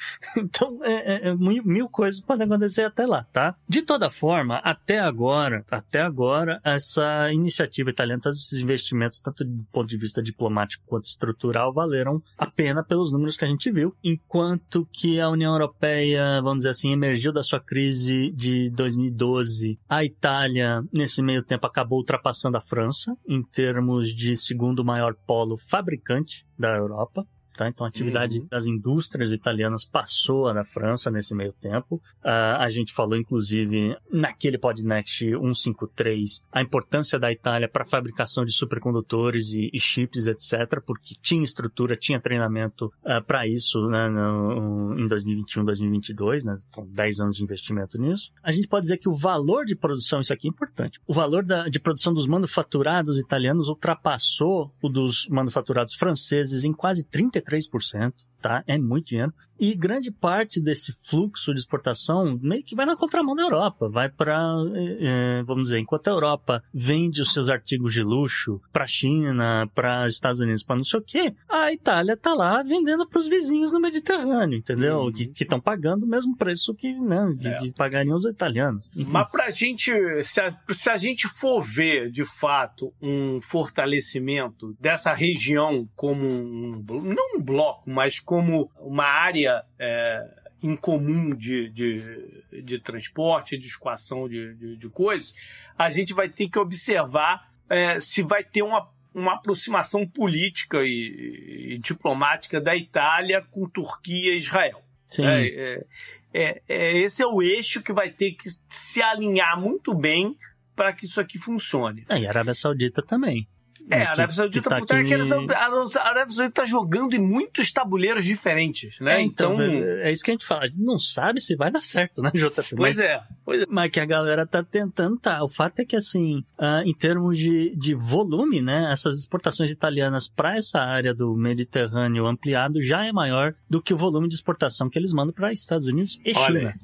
C: Então, é, é, é mil, mil, coisas podem acontecer até lá, tá? De toda forma, até agora, até agora, essa iniciativa italiana, todos esses investimentos, tanto do ponto de vista diplomático quanto estrutural, valeram a pena pelos números que a gente viu, enquanto que a União Europeia, vamos dizer assim, emergiu da sua crise de 2012. A Itália, nesse meio tempo, acabou ultrapassando a França em termos de segundo maior polo fabricante da Europa. Tá? Então a atividade uhum. das indústrias italianas passou a da França nesse meio tempo. Uh, a gente falou, inclusive, naquele Podnext 153, a importância da Itália para a fabricação de supercondutores e, e, chips, etc., porque tinha estrutura, tinha treinamento uh, ah, para isso né, no, em 2021, 2022, né, com 10 anos de investimento nisso. A gente pode dizer que o valor de produção, isso aqui é importante, o valor da, de produção dos manufaturados italianos ultrapassou o dos manufaturados franceses em quase 33 3%, tá? É muito dinheiro. E grande parte desse fluxo de exportação meio que vai na contramão da Europa, vai para, é, é, vamos dizer, enquanto a Europa vende os seus artigos de luxo para a China, para os Estados Unidos, para não sei o quê, a Itália tá lá vendendo para os vizinhos no Mediterrâneo, entendeu? Uhum. Que estão pagando o mesmo preço que, né, que, é. que pagariam os italianos.
B: Mas para a gente, se a, se a gente for ver de fato um fortalecimento dessa região como um, não um bloco, mas como uma área é, incomum de, de, de transporte, de escoação de, de, de, coisas, a gente vai ter que observar é, se vai ter uma, uma aproximação política e, e, diplomática da Itália com Turquia e Israel.
C: Sim.
B: É, é, é, é esse é o eixo que vai ter que se alinhar muito bem para que isso aqui funcione.
C: É, e a Arábia Saudita também.
B: É, a Arábia Saudita, tá portanto, aqui... a Arábia Saudita está jogando em muitos tabuleiros diferentes, né?
C: É, então, então, é, é isso que a gente fala. A gente não sabe se vai dar certo, né, JP?
B: Pois mas, é, pois é.
C: Mas que a galera tá tentando, tá. O fato é que, assim, uh, em termos de, de volume, né, essas exportações italianas para essa área do Mediterrâneo ampliado já é maior do que o volume de exportação que eles mandam para Estados Unidos e
B: Olha
C: China.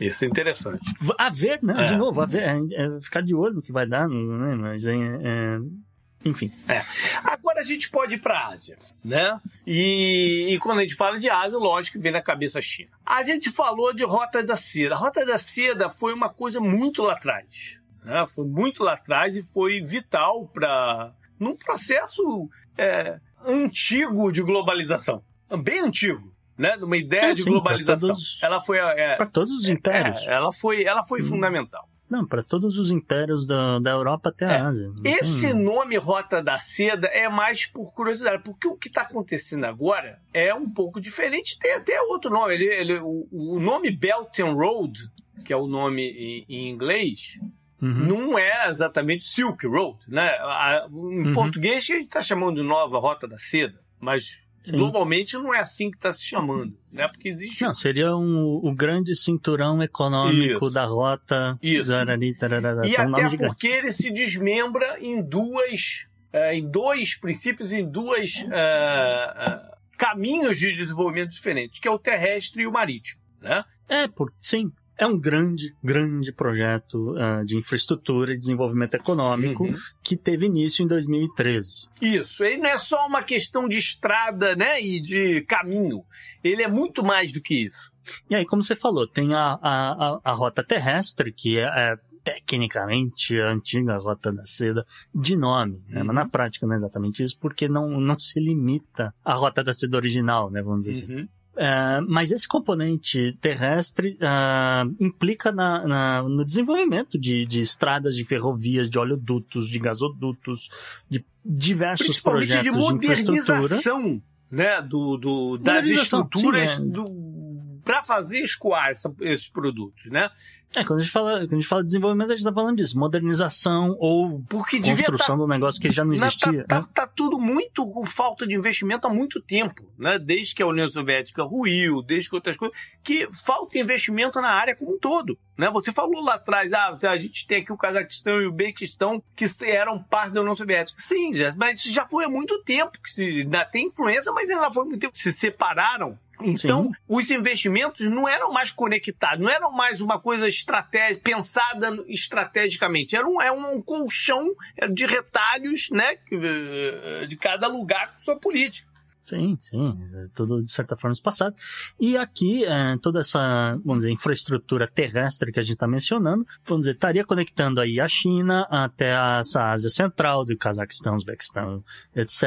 B: Isso é interessante.
C: A ver, né? É. De novo, a ver, é, é, ficar de olho no que vai dar, né? Mas é, é enfim.
B: É. Agora a gente pode ir para a Ásia, né? E, e, quando a gente fala de Ásia, lógico que vem na cabeça a China. A gente falou de Rota da Seda. A Rota da Seda foi uma coisa muito lá atrás. Né? Foi muito lá atrás e foi vital para num processo é, antigo de globalização. Bem antigo. Né, numa ideia é, de sim, globalização. Todos,
C: ela foi é, para todos os impérios.
B: É, ela foi, ela foi hum. fundamental.
C: Não, para todos os impérios da, da Europa até a é. Ásia.
B: Esse nome Rota da Seda é mais por curiosidade, porque o que está acontecendo agora é um pouco diferente. Tem até outro nome. Ele, ele, o, o nome Belt and Road, que é o nome em, em inglês, Uhum. não é exatamente Silk Road, né? A, em uhum. português a gente está chamando de nova Rota da Seda, mas Sim. Globalmente não é assim que está se chamando, né? Porque existe.
C: Não, seria um, o grande cinturão econômico
B: Isso.
C: da rota.
B: Isso.
C: Darari, tararara,
B: e até porque ele se desmembra em duas, uh, em dois princípios, em duas uh, uh, caminhos de desenvolvimento diferentes, que é o terrestre e o marítimo, né?
C: É, por, sim é um grande, grande projeto uh, de infraestrutura e desenvolvimento econômico uhum. que teve início em 2013.
B: Isso, ele não é só uma questão de estrada né, e de caminho, ele é muito mais do que isso.
C: E aí, como você falou, tem a, a, a, rota terrestre, que é, é tecnicamente a antiga Rota da Seda de nome, né? mas na uhum. prática não é exatamente isso, porque não, não se limita à Rota da Seda original, né? vamos dizer assim. uhum. assim. Uh, mas esse componente terrestre uh, implica na, na, no desenvolvimento de, de, estradas, de ferrovias, de oleodutos, de gasodutos, de diversos projetos de
B: modernização,
C: de
B: né, do, do das estruturas é. do para fazer escoar essa, esses produtos, né?
C: É, quando a gente fala, quando a gente fala de desenvolvimento, a gente está falando disso, modernização ou Porque construção tá, do negócio que já não existia.
B: Tá, né? tá, tá, tudo muito com falta de investimento há muito tempo, né? Desde que a União Soviética ruiu, desde que outras coisas, que falta investimento na área como um todo, né? Você falou lá atrás, ah, a gente tem aqui o Cazaquistão e o Bequistão que eram parte da União Soviética. Sim, já, mas isso já foi há muito tempo que se ainda tem influência, mas ainda foi muito tempo que se separaram então, Sim. os investimentos não eram mais conectados, não eram mais uma coisa estratégica, pensada estrategicamente. Era um, é um colchão de retalhos, né, de cada lugar com sua política.
C: Sim, sim, é tudo de certa forma espaçado. E aqui, é, toda essa, vamos dizer, infraestrutura terrestre que a gente está mencionando, vamos dizer, estaria conectando aí a China até essa Ásia Central, do Cazaquistão, Uzbequistão, etc.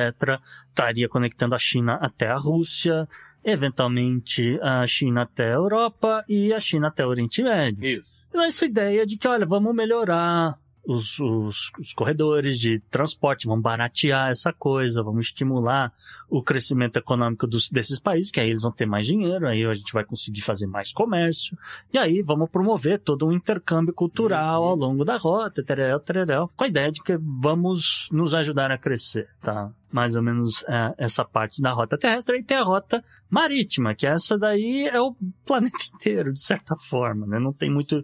C: Estaria conectando a China até a Rússia, eventualmente a China até a Europa e a China até o Oriente Médio.
B: Isso.
C: E essa ideia de que, olha, vamos melhorar os, os, os, corredores de transporte, vamos baratear essa coisa, vamos estimular o crescimento econômico dos, desses países, que aí eles vão ter mais dinheiro, aí a gente vai conseguir fazer mais comércio, e aí vamos promover todo um intercâmbio cultural ao longo da rota, tererel, tererel, com a ideia de que vamos nos ajudar a crescer, tá? Mais ou menos é, essa parte da rota terrestre, e tem a rota marítima, que essa daí é o planeta inteiro, de certa forma, né? Não tem muito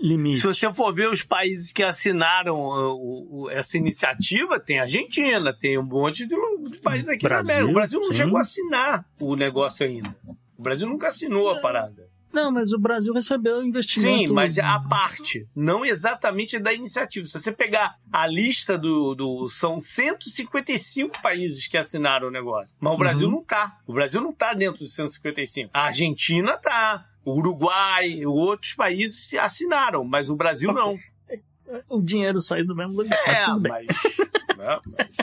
C: limite.
B: Se você for ver os países que assinaram uh, uh, essa iniciativa, tem a Argentina, tem um monte de, de países aqui
C: Brasil,
B: na América. O Brasil não
C: sim.
B: chegou a assinar o negócio ainda. O Brasil nunca assinou a parada.
C: Não, mas o Brasil recebeu investimento.
B: Sim, mas é a parte, não exatamente da iniciativa. Se você pegar a lista do. do são 155 países que assinaram o negócio. Mas o Brasil
C: Uhum.
B: não tá. O Brasil não tá dentro dos 155. A Argentina tá. O Uruguai, outros países assinaram, mas o Brasil não.
C: O dinheiro saiu do mesmo lugar.
B: É,
C: mas tudo bem.
B: mas, né, mas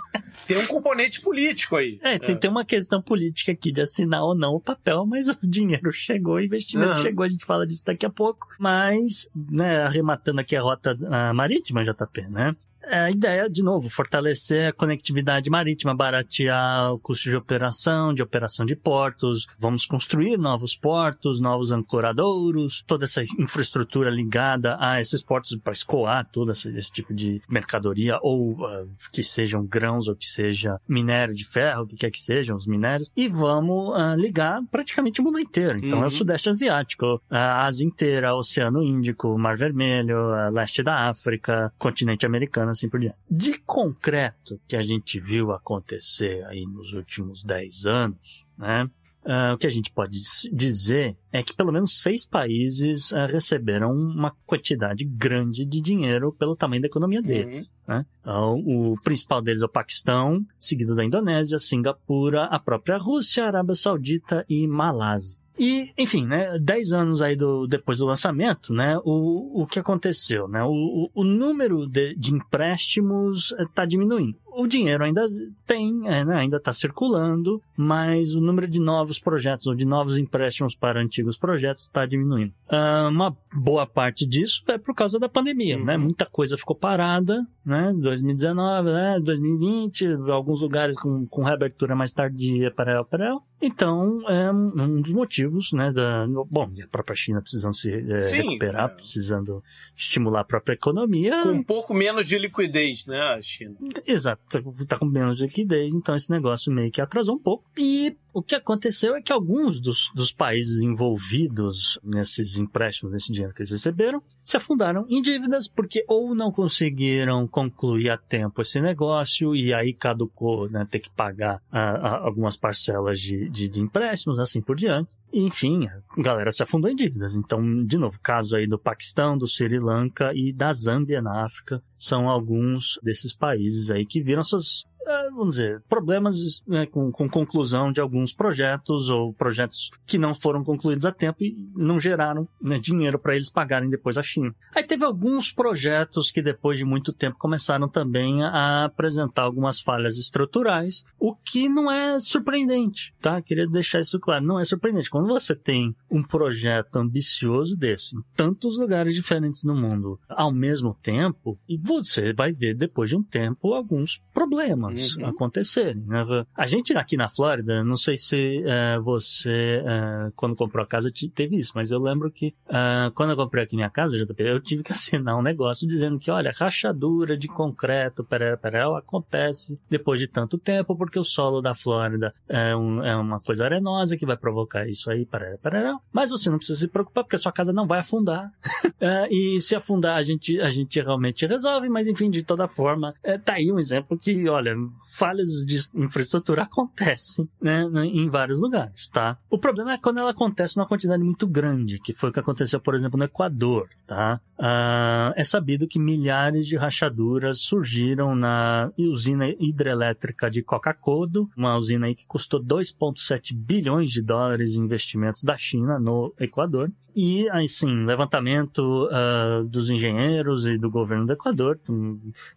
B: tem um componente político aí.
C: É, tem, tem uma questão política aqui de assinar ou não o papel, mas o dinheiro chegou, o investimento
B: Aham.
C: chegou, a gente fala disso daqui a pouco. Mas, né, arrematando aqui a rota ah, marítima, JP, né? É a ideia, de novo, fortalecer a conectividade marítima, baratear o custo de operação, de operação de portos. Vamos construir novos portos, novos ancoradouros, toda essa infraestrutura ligada a esses portos para escoar todo esse, esse tipo de mercadoria, ou ah, que sejam grãos, ou que seja minério de ferro, o que quer que sejam os minérios. E vamos ah, ligar praticamente o mundo inteiro. Então é
B: Uhum.
C: o Sudeste Asiático, a Ásia inteira, Oceano Índico, Mar Vermelho, leste da África, continente americano, assim por diante. De concreto que a gente viu acontecer aí nos últimos 10 anos, né? ah, o que a gente pode dizer é que pelo menos seis países ah, receberam uma quantidade grande de dinheiro pelo tamanho da economia deles. né? Então, o principal deles é o Paquistão, seguido da Indonésia, Singapura, a própria Rússia, Arábia Saudita e Malásia. E, enfim, né, 10 anos aí do, depois do lançamento, né, o, o que aconteceu, né, o, o, número de, de empréstimos está diminuindo. O dinheiro ainda tem, é, né, ainda está circulando, mas o número de novos projetos ou de novos empréstimos para antigos projetos está diminuindo. Ah, uma boa parte disso é por causa da pandemia,
B: Uhum.
C: né? Muita coisa ficou parada, né? 2019, né? 2020, alguns lugares com, com reabertura mais tardia para Então, é um dos motivos, né? Da, bom, e a própria China precisando se eh,
B: Sim,
C: recuperar,
B: é.
C: precisando estimular a própria economia.
B: Com um pouco menos de liquidez, né, a China?
C: Exato, tá- tá com menos liquidez, então esse negócio meio que atrasou um pouco. E o que aconteceu é que alguns dos, dos países envolvidos nesses empréstimos, nesse dinheiro que eles receberam, se afundaram em dívidas porque ou não conseguiram concluir a tempo esse negócio e aí caducou, né, ter que pagar ah, ah, algumas parcelas de, de, de empréstimos, assim por diante. Enfim, a galera se afundou em dívidas. Então, de novo, caso aí do Paquistão, do Sri Lanka e da Zâmbia na África são alguns desses países aí que viram suas, vamos dizer, problemas né, com, com conclusão de alguns projetos ou projetos que não foram concluídos a tempo e não geraram né, dinheiro para eles pagarem depois a China. Aí teve alguns projetos que depois de muito tempo começaram também a apresentar algumas falhas estruturais, o que não é surpreendente, tá? Queria deixar isso claro, não é surpreendente. Quando você tem um projeto ambicioso desse, em tantos lugares diferentes no mundo, ao mesmo tempo, e você vai ver depois de um tempo alguns problemas
B: Uhum.
C: acontecerem. né? A gente aqui na Flórida, não sei se eh, você, eh, quando comprou a casa, te- teve isso, mas eu lembro que ah, quando eu comprei aqui minha casa, eu tive que assinar um negócio dizendo que, olha, rachadura de concreto, peré, acontece depois de tanto tempo, porque o solo da Flórida é, um- é uma coisa arenosa que vai provocar isso aí, peré, mas você não precisa se preocupar, porque a sua casa não vai afundar. É, e se afundar, a gente, a gente realmente resolve, mas enfim, de toda forma, é, tá aí um exemplo que, olha, falhas de infraestrutura acontecem, né, né, em vários lugares, tá? O problema é quando ela acontece numa quantidade muito grande, que foi o que aconteceu, por exemplo, no Equador, tá? Uh, é sabido que milhares de rachaduras surgiram na usina hidrelétrica de Coca-Codo, uma usina aí que custou 2,7 bilhões de dólares em investimentos da China no Equador. E, assim, levantamento uh, dos engenheiros e do governo do Equador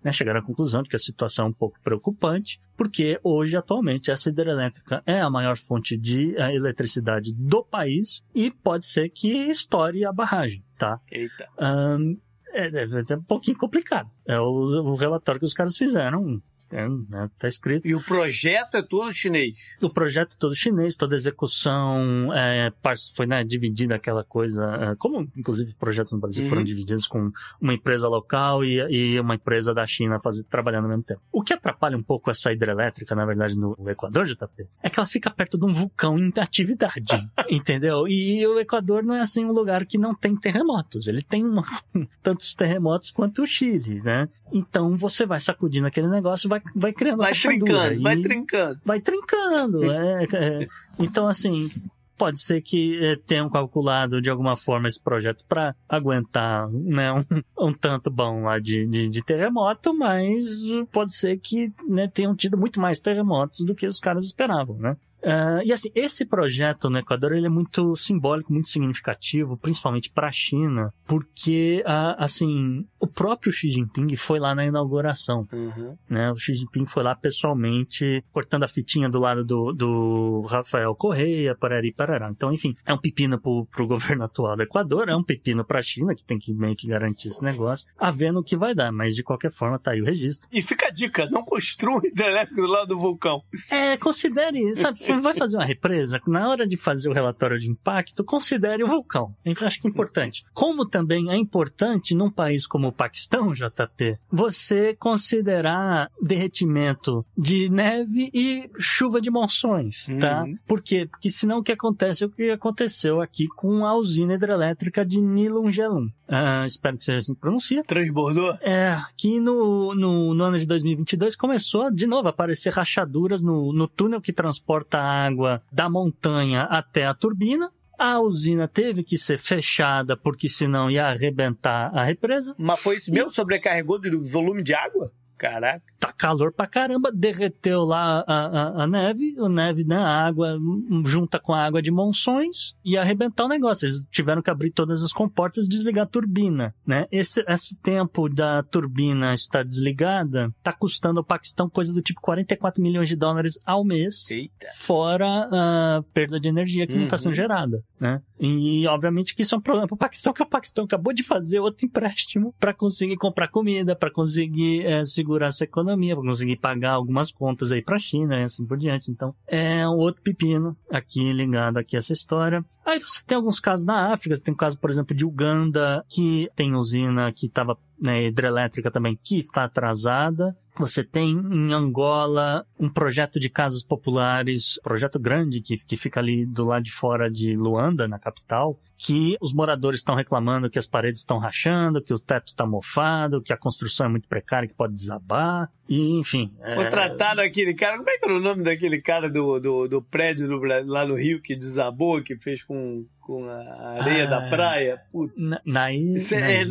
C: né, chegaram à conclusão de que a situação é um pouco preocupante, porque hoje, atualmente, essa hidrelétrica é a maior fonte de uh, eletricidade do país e pode ser que estoure a barragem tá?
B: Eita.
C: Um, é, é, é, um pouquinho complicado. É o, o relatório que os caras fizeram é, né, tá escrito.
B: E o projeto é todo chinês?
C: O projeto é todo chinês, toda execução é, foi né, dividida aquela coisa, é, como inclusive projetos no Brasil uhum. foram divididos com uma empresa local e, e uma empresa da China fazer, trabalhando ao mesmo tempo. O que atrapalha um pouco essa hidrelétrica, na verdade, no Equador, JP, é que ela fica perto de um vulcão em atividade, entendeu? E o Equador não é assim um lugar que não tem terremotos. Ele tem uma, tantos terremotos quanto o Chile, né? Então você vai sacudindo aquele negócio, vai vai criando
B: vai trincando, vai trincando.
C: Vai trincando. é, é, então, assim, pode ser que é, tenham calculado de alguma forma esse projeto para aguentar né, um, um, tanto bom lá de, de, de, terremoto, mas pode ser que né, tenham tido muito mais terremotos do que os caras esperavam, né? Uh, e assim, esse projeto no Equador ele é muito simbólico, muito significativo, principalmente para a China, porque uh, assim o próprio Xi Jinping foi lá na inauguração. Uhum. Né? O Xi Jinping foi lá pessoalmente, cortando a fitinha do lado do, do Rafael Correia, parari, parará. Então, enfim, é um pepino pro, pro governo atual do Equador, é um pepino para a China, que tem que meio que garantir esse negócio, a vendo o que vai dar, mas de qualquer forma tá aí o registro.
B: E fica a dica, não construa hidrelétrico do lado do vulcão.
C: É, considere, sabe, vai fazer uma represa, na hora de fazer o relatório de impacto, considere o vulcão. Eu acho que é importante. Como também é importante num país como o Paquistão, JP, você considerar derretimento de neve e chuva de monções, tá? Uhum. Por quê? Porque senão o que acontece é o que aconteceu aqui com a usina hidrelétrica de Nilungelum. Uh, espero que seja assim que pronuncia.
B: Transbordou?
C: É, que no, no, no, ano de 2022 começou de novo a aparecer rachaduras no, no túnel que transporta água da montanha até a turbina. A usina teve que ser fechada porque senão ia arrebentar a represa.
B: Mas foi isso mesmo? Sobrecarregou do volume de água? Caraca.
C: Tá calor pra caramba, derreteu lá a, a, a neve, a neve, né, a água junta com a água de monções e arrebentar o negócio. Eles tiveram que abrir todas as comportas e desligar a turbina, né? Esse, esse tempo da turbina estar desligada tá custando ao Paquistão coisa do tipo 44 milhões de dólares ao mês,
B: Eita.
C: fora a perda de energia que uhum. não está sendo gerada, né? E obviamente que isso é um problema para o Paquistão, que o Paquistão acabou de fazer outro empréstimo para conseguir comprar comida, para conseguir é, segurar segurar essa economia, para conseguir pagar algumas contas aí para a China e assim por diante. Então, é um outro pepino aqui ligado aqui a essa história. Aí você tem alguns casos na África, você tem um caso, por exemplo, de Uganda, que tem usina que estava né, hidrelétrica também, que está atrasada. Você tem em Angola um projeto de casas populares, projeto grande que, que fica ali do lado de fora de Luanda, na capital, que os moradores estão reclamando que as paredes estão rachando, que o teto está mofado, que a construção é muito precária, que pode desabar, e enfim.
B: É... Contrataram aquele cara, como é que era o nome daquele cara do, do, do prédio do, lá no Rio que desabou, que fez com, com a areia ah, da praia? Putz.
C: Na,
B: é,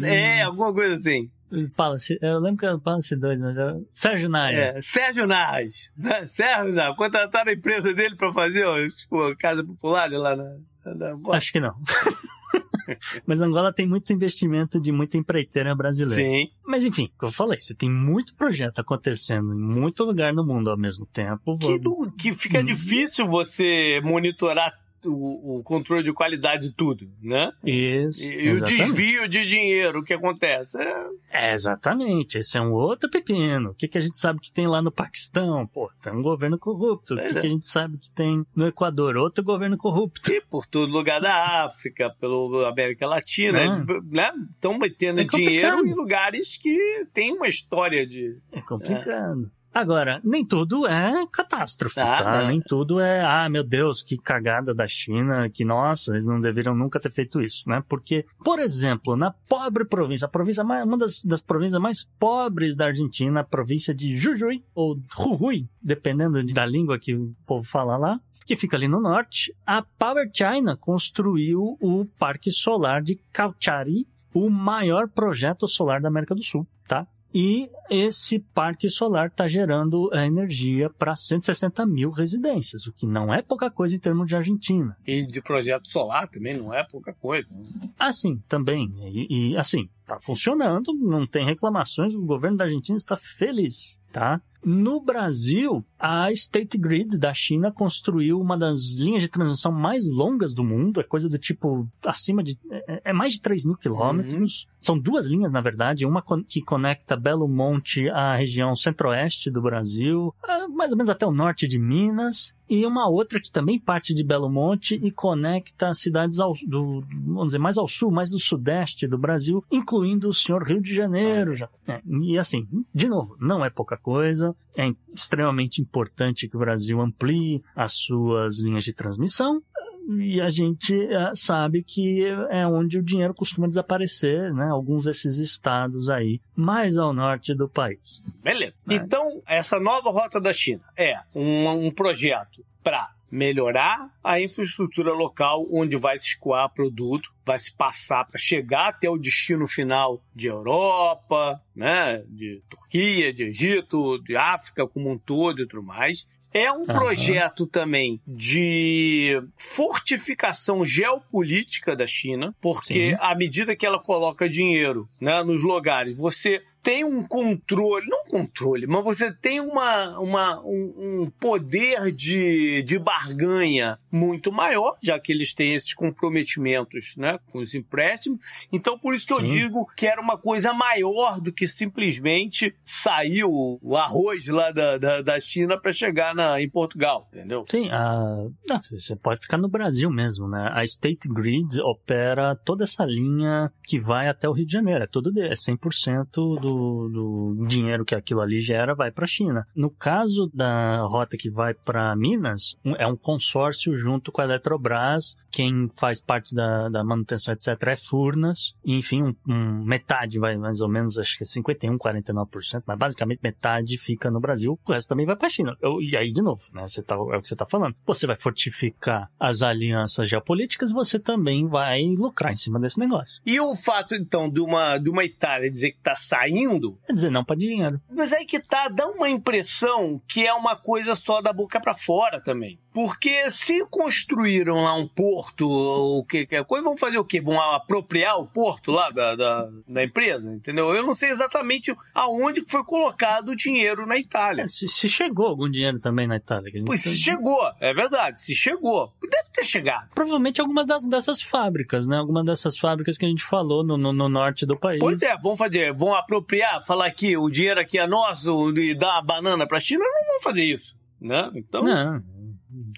B: é, é, alguma coisa assim.
C: Palace, eu lembro que era o Palace 2, mas era Sérgio Nair.
B: É, Sérgio Nair. Né? Sérgio Nair. Contrataram a empresa dele para fazer ó, tipo, a Casa Popular lá na...
C: Acho que não. Mas Angola tem muito investimento de muita empreiteira brasileira.
B: Sim.
C: Mas enfim, como eu falei, você tem muito projeto acontecendo em muito lugar no mundo ao mesmo tempo.
B: Que, que fica hum. difícil você monitorar o, o, controle de qualidade de tudo, né?
C: Isso.
B: E, e o desvio de dinheiro, o que acontece?
C: É... é... exatamente. Esse é um outro pepino. O que, que a gente sabe que tem lá no Paquistão? Pô, tem um governo corrupto. É, o que, é. que, a gente sabe que tem no Equador? Outro governo corrupto.
B: E por todo lugar da África, pela América Latina, ah. né? Estão metendo é dinheiro em lugares que tem uma história de.
C: É complicado. Agora, nem tudo é catástrofe, ah, tá? Não. Nem tudo é, ah, meu Deus, que cagada da China, que nossa, eles não deveriam nunca ter feito isso, né? Porque, por exemplo, na pobre província, a província mais, uma das, das províncias mais pobres da Argentina, a província de Jujuy, ou Jujuy, dependendo da língua que o povo fala lá, que fica ali no norte, a Power China construiu o parque solar de Cauchari, o maior projeto solar da América do Sul? E esse parque solar está gerando é, energia para 160 mil residências, o que não é pouca coisa em termos de Argentina.
B: E de projeto solar também não é pouca coisa. Né?
C: Assim, também. E, e assim, está funcionando, não tem reclamações, o governo da Argentina está feliz, tá? No Brasil, a State Grid da China construiu uma das linhas de transmissão mais longas do mundo, é coisa do tipo acima de. é, é mais de 3 mil quilômetros. Uhum. São duas linhas, na verdade, uma que conecta Belo Monte à região centro-oeste do Brasil, mais ou menos até o norte de Minas, e uma outra que também parte de Belo Monte e conecta cidades ao, do, vamos dizer, mais ao sul, mais do sudeste do Brasil, incluindo o senhor Rio de Janeiro. Já. É, e assim, de novo, não é pouca coisa, é extremamente importante que o Brasil amplie as suas linhas de transmissão, e a gente é, sabe que é onde o dinheiro costuma desaparecer, né? Alguns desses estados aí, mais ao norte do país.
B: Beleza. Né? Então, essa nova rota da China é um, um projeto para melhorar a infraestrutura local onde vai se escoar produto, vai se passar para chegar até o destino final de Europa, né, de Turquia, de Egito, de África como um todo e tudo mais. É um uhum. projeto também de fortificação geopolítica da China, porque Sim. à medida que ela coloca dinheiro né, nos lugares, você tem um controle, não controle, mas você tem uma, uma, um, um, poder de, de barganha muito maior, já que eles têm esses comprometimentos né, com os empréstimos. Então, por isso que Sim. eu digo que era uma coisa maior do que simplesmente sair o, o arroz lá da, da, da China para chegar na, em Portugal, entendeu?
C: Sim, a... não, você pode ficar no Brasil mesmo, né? A State Grid opera toda essa linha que vai até o Rio de Janeiro, é, tudo é 100% do do, dinheiro que aquilo ali gera vai para a China. No caso da rota que vai para Minas, é um consórcio junto com a Eletrobras, quem faz parte da, da manutenção, etc., é Furnas, e, enfim, um, um, metade vai mais ou menos, acho que é 51, 49%, mas basicamente metade fica no Brasil, o resto também vai para a China. Eu, e aí, de novo, né, você tá, é o que você está falando. Você vai fortificar as alianças geopolíticas, você também vai lucrar em cima desse negócio.
B: E o fato, então, de uma, de uma Itália dizer que está saindo
C: Quer dizer, não para dinheiro.
B: Mas aí que tá, dá uma impressão que é uma coisa só da boca para fora também. Porque se construíram lá um porto, o que quer coisa, vão fazer o quê? Vão apropriar o porto lá da, da, da, empresa, entendeu? Eu não sei exatamente aonde foi colocado o dinheiro na Itália. É,
C: se, se, chegou algum dinheiro também na Itália.
B: Pois se chegou, é verdade, se chegou. Deve ter chegado.
C: Provavelmente algumas das, dessas fábricas, né? Algumas dessas fábricas que a gente falou no, no, no norte do país.
B: Pois é, vão fazer, vão apropriar, falar que o dinheiro aqui é nosso e dar a banana pra China, não vão fazer isso, né? Então... Não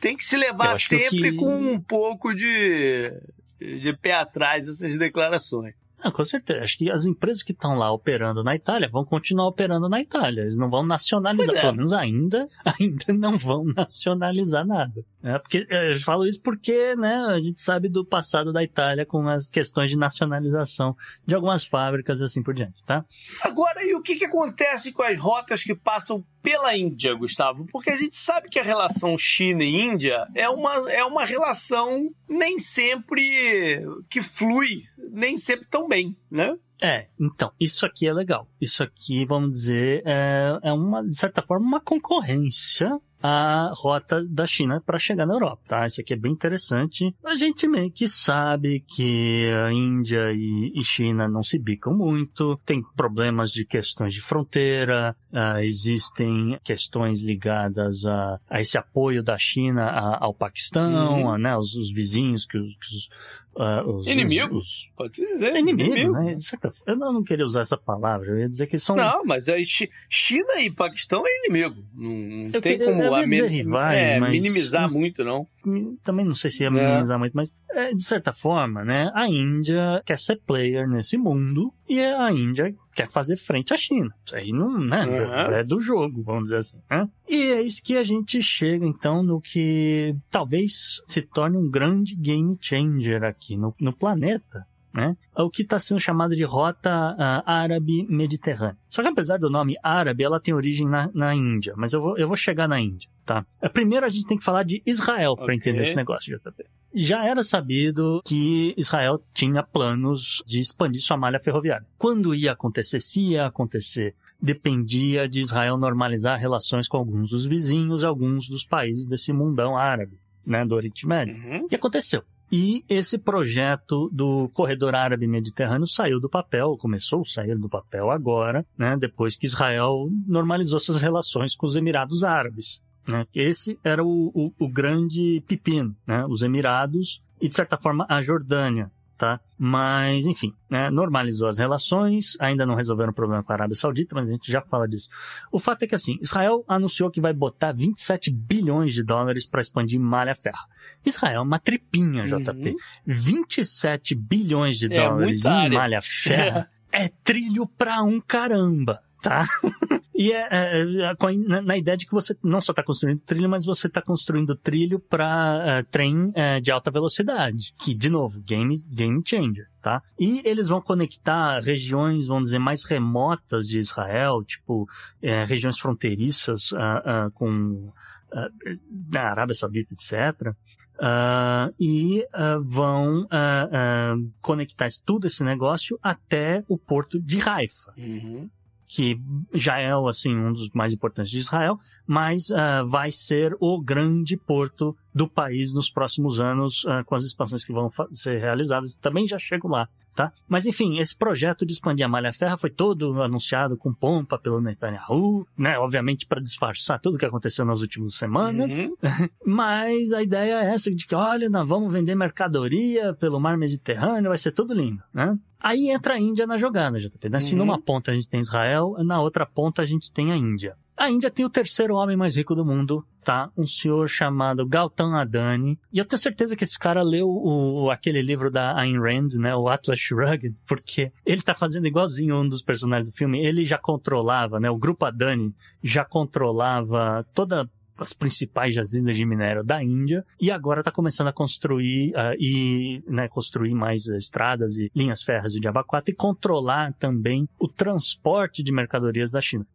B: tem que se levar sempre que... com um pouco de, de pé atrás essas declarações.
C: Ah, com certeza. Acho que as empresas que estão lá operando na Itália vão continuar operando na Itália. Eles não vão nacionalizar. É. Pelo menos ainda, ainda não vão nacionalizar nada. É, porque, é, eu falo isso porque né, a gente sabe do passado da Itália com as questões de nacionalização de algumas fábricas e assim por diante, tá?
B: Agora, e o que, que acontece com as rotas que passam pela Índia, Gustavo? Porque a gente sabe que a relação China e Índia é uma, é uma relação nem sempre que flui, nem sempre tão bem, né?
C: É, então, isso aqui é legal. Isso aqui, vamos dizer, é, é uma, de certa forma, uma concorrência a rota da China para chegar na Europa, tá? Isso aqui é bem interessante. A gente meio que sabe que a Índia e, China não se bicam muito, tem problemas de questões de fronteira, uh, existem questões ligadas a, a, esse apoio da China a, ao Paquistão, uhum. a, né, os, os vizinhos que os, que os
B: Uh, os, inimigos? Os, pode dizer.
C: Inimigos, né? Eu não, não, queria usar essa palavra, eu ia dizer que são.
B: Não, mas a China e Paquistão é inimigo. Não, não tem como
C: eu dizer rivais, é, mas...
B: minimizar muito, não.
C: Também não sei se ia minimizar é. muito, mas é, de certa forma, né? A Índia quer ser player nesse mundo e a Índia quer fazer frente à China. Isso aí não né, uhum. é do jogo, vamos dizer assim. Né? E é isso que a gente chega, então, no que talvez se torne um grande game changer aqui no, no planeta né? O que está sendo chamado de rota uh, árabe-mediterrânea. Só que apesar do nome árabe, ela tem origem na, na Índia, mas eu vou, eu vou chegar na Índia, tá? Primeiro a gente tem que falar de Israel para okay. entender esse negócio, JP. Já era sabido que Israel tinha planos de expandir sua malha ferroviária. Quando ia acontecer, se ia acontecer, dependia de Israel normalizar relações com alguns dos vizinhos, alguns dos países desse mundão árabe, né, do Oriente Médio. Uhum. E aconteceu. E esse projeto do corredor árabe mediterrâneo saiu do papel, começou a sair do papel agora, né, depois que Israel normalizou suas relações com os Emirados Árabes. Né? Esse era o, o, o grande pepino, né? os Emirados e, de certa forma, a Jordânia tá? Mas, enfim, né, normalizou as relações, ainda não resolveram o problema com a Arábia Saudita, mas a gente já fala disso. O fato é que, assim, Israel anunciou que vai botar 27 bilhões de dólares para expandir malha ferro. Israel é uma tripinha, JP. Uhum. 27 bilhões de é dólares em área. malha ferro é trilho pra um caramba, tá? E é, é, é na, na, ideia de que você não só está construindo trilho, mas você está construindo trilho para uh, é, trem uh, de alta velocidade. Que, de novo, game, game changer, tá? E eles vão conectar regiões, vamos dizer, mais remotas de Israel, tipo, uh, regiões fronteiriças com na Arábia Saudita, etc. Uh, e uh, vão uh, conectar tudo esse negócio até o porto de Haifa. Uhum que já é assim um dos mais importantes de Israel, mas uh, vai ser o grande porto do país nos próximos anos uh, com as expansões que vão ser realizadas. Também já chego lá, tá? Mas enfim, esse projeto de expandir a malha ferra foi todo anunciado com pompa pelo Netanyahu, né? Obviamente para disfarçar tudo o que aconteceu nas últimas semanas. Uhum. Mas a ideia é essa de que, olha, nós vamos vender mercadoria pelo mar Mediterrâneo, vai ser tudo lindo, né? Aí entra a Índia na jogada, JP. Né? Se uhum. numa ponta a gente tem Israel, na outra ponta a gente tem a Índia. A Índia tem o terceiro homem mais rico do mundo, tá? Um senhor chamado Gautam Adani. E eu tenho certeza que esse cara leu o, aquele livro da Ayn Rand, né? O Atlas Shrugged, porque ele tá fazendo igualzinho um dos personagens do filme. Ele já controlava, né? O grupo Adani já controlava toda as principais jazidas de minério da Índia e agora está começando a construir uh, e né, construir mais estradas e linhas férreas de abacuata e controlar também o transporte de mercadorias da China,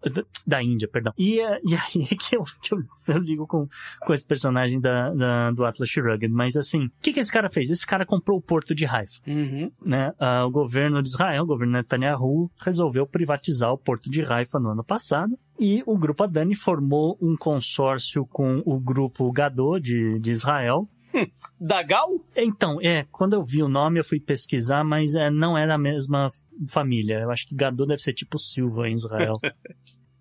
C: da Índia, perdão. E, uh, e aí é que eu, que eu, eu, ligo com, com esse personagem da, da do Atlas Shrugged, mas assim, o que, que esse cara fez? Esse cara comprou o porto de Haifa, uhum. né? Uh, o governo de Israel, o governo Netanyahu, resolveu privatizar o porto de Haifa no ano passado e o grupo Adani formou um consórcio com o grupo Gadot de, de Israel.
B: da Gal?
C: Então, é, quando eu vi o nome eu fui pesquisar, mas é, não é da mesma família. Eu acho que Gadot deve ser tipo Silva em Israel.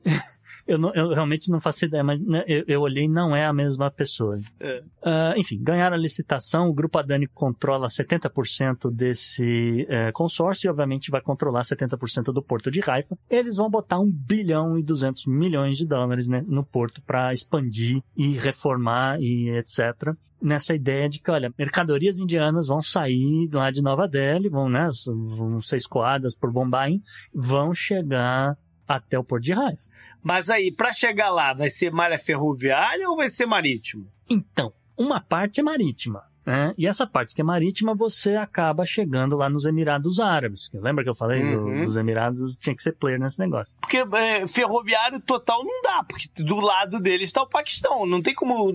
C: Eu, não, eu, realmente não faço ideia, mas né, eu, eu, olhei não é a mesma pessoa. É. Uh, enfim, ganharam a licitação, o Grupo Adani controla 70% desse uh, consórcio e, obviamente, vai controlar 70% do porto de Haifa. Eles vão botar 1 bilhão e 200 milhões de dólares né, no porto para expandir e reformar e etc nessa ideia de que, olha, mercadorias indianas vão sair lá de Nova Delhi, vão, né, vão ser escoadas por Bombay, vão chegar até o Porto de Raifa.
B: Mas aí, para chegar lá, vai ser malha ferroviária ou vai ser marítimo?
C: Então, uma parte é marítima. Né? E essa parte que é marítima, você acaba chegando lá nos Emirados Árabes. Lembra que eu falei uhum. dos Emirados? Tinha que ser player nesse negócio.
B: Porque é, ferroviário total não dá, porque do lado deles está o Paquistão. Não tem como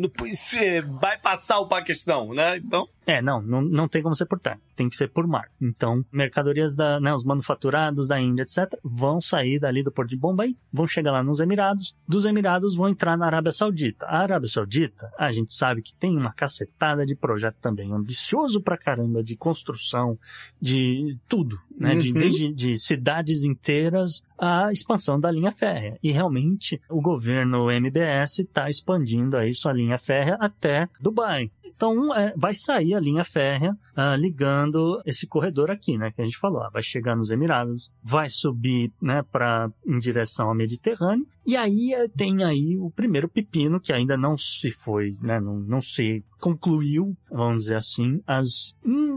B: vai passar o Paquistão, né? Então.
C: É, não, não, não tem como ser por terra, tem que ser por mar. Então, mercadorias da, né, os manufaturados da Índia, etc., vão sair dali do Porto de Bombay, vão chegar lá nos Emirados, dos Emirados vão entrar na Arábia Saudita. A Arábia Saudita, a gente sabe que tem uma cacetada de projeto também, ambicioso pra caramba, de construção, de tudo, né, uhum. de, desde de cidades inteiras a expansão da linha férrea. E realmente, o governo MBS está expandindo aí sua linha férrea até Dubai. Então, é, vai sair a linha férrea uh, ligando esse corredor aqui, né? Que a gente falou. Ah, vai chegar nos Emirados, vai subir, né? Pra, em direção ao Mediterrâneo. E aí é, tem aí o primeiro pepino que ainda não se foi, né? Não, não se concluiu, vamos dizer assim, as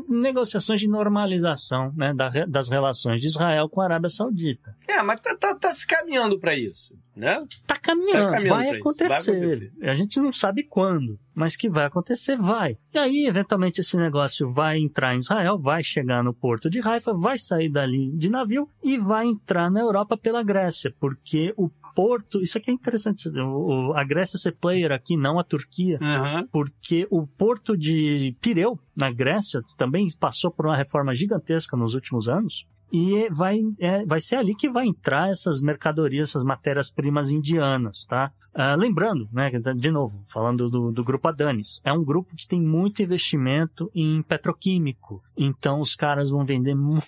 C: negociações de normalização né, da, das relações de Israel com a Arábia Saudita.
B: É, mas tá, tá, tá se caminhando para isso, né?
C: Tá caminhando,
B: Tá caminhando
C: vai, acontecer.
B: vai acontecer.
C: A gente não sabe quando, mas que vai acontecer, vai. E aí, eventualmente, esse negócio vai entrar em Israel, vai chegar no porto de Haifa, vai sair dali de navio e vai entrar na Europa pela Grécia, porque o porto, isso aqui é interessante, o- a Grécia ser player aqui, não a Turquia,
B: Uhum.
C: porque o porto de Pireu, na Grécia, também passou por uma reforma gigantesca nos últimos anos. E vai, é, vai ser ali que vai entrar essas mercadorias, essas matérias-primas indianas, tá? Ah, lembrando, né, de novo, falando do, do grupo Adanis, é um grupo que tem muito investimento em petroquímico. Então os caras vão vender muito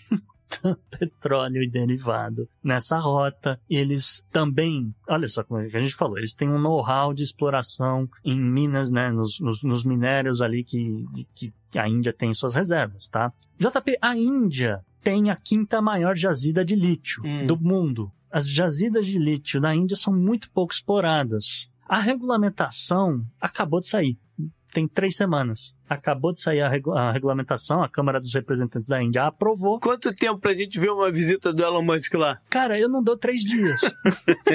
C: petróleo e derivado nessa rota. Eles também, olha só como é a gente falou, eles têm um know-how de exploração em minas, né, nos, nos, nos minérios ali que, que, que a Índia tem suas reservas, tá? JP, a Índia tem a quinta maior jazida de lítio
B: Hum.
C: do mundo. As jazidas de lítio na Índia são muito pouco exploradas. A regulamentação acabou de sair. Tem três semanas. Acabou de sair a, regu- a regulamentação, a Câmara dos Representantes da Índia aprovou.
B: Quanto tempo pra gente ver uma visita do Elon Musk lá?
C: Cara, eu não dou três dias.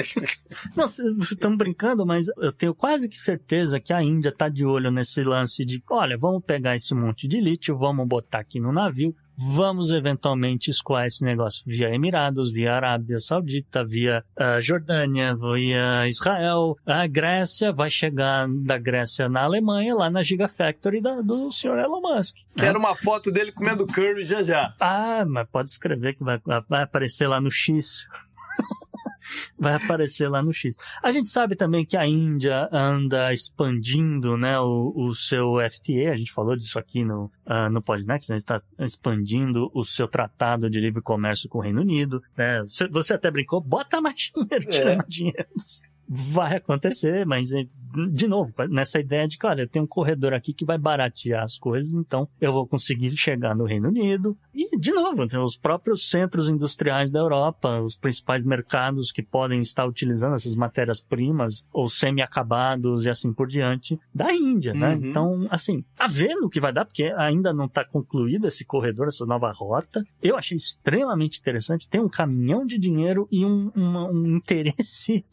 C: não, estamos brincando, mas eu tenho quase que certeza que a Índia tá de olho nesse lance de, olha, vamos pegar esse monte de lítio, vamos botar aqui no navio, vamos eventualmente escoar esse negócio via Emirados, via Arábia Saudita, via ah, Jordânia, via Israel, a Grécia, vai chegar da Grécia na Alemanha, lá na Gigafactory da, do senhor Elon Musk. né?
B: Quero uma foto dele comendo curry já já.
C: Ah, mas pode escrever que vai, vai aparecer lá no X. vai aparecer lá no X. A gente sabe também que a Índia anda expandindo né, o, o seu FTA, a gente falou disso aqui no, ah, no Podnext, né, está expandindo o seu tratado de livre comércio com o Reino Unido. Né? Você, você até brincou, bota mais dinheiro, tira
B: É.
C: mais dinheiro. Vai acontecer, mas eh, de novo, nessa ideia de que, olha, eu tenho um corredor aqui que vai baratear as coisas, então eu vou conseguir chegar no Reino Unido. E, de novo, os próprios centros industriais da Europa, os principais mercados que podem estar utilizando essas matérias-primas ou semi-acabados e assim por diante da Índia, né?
B: Uhum.
C: Então, assim, tá vendo o que vai dar, porque ainda não está concluído esse corredor, essa nova rota. Eu achei extremamente interessante. Tem um caminhão de dinheiro e um, uma- um interesse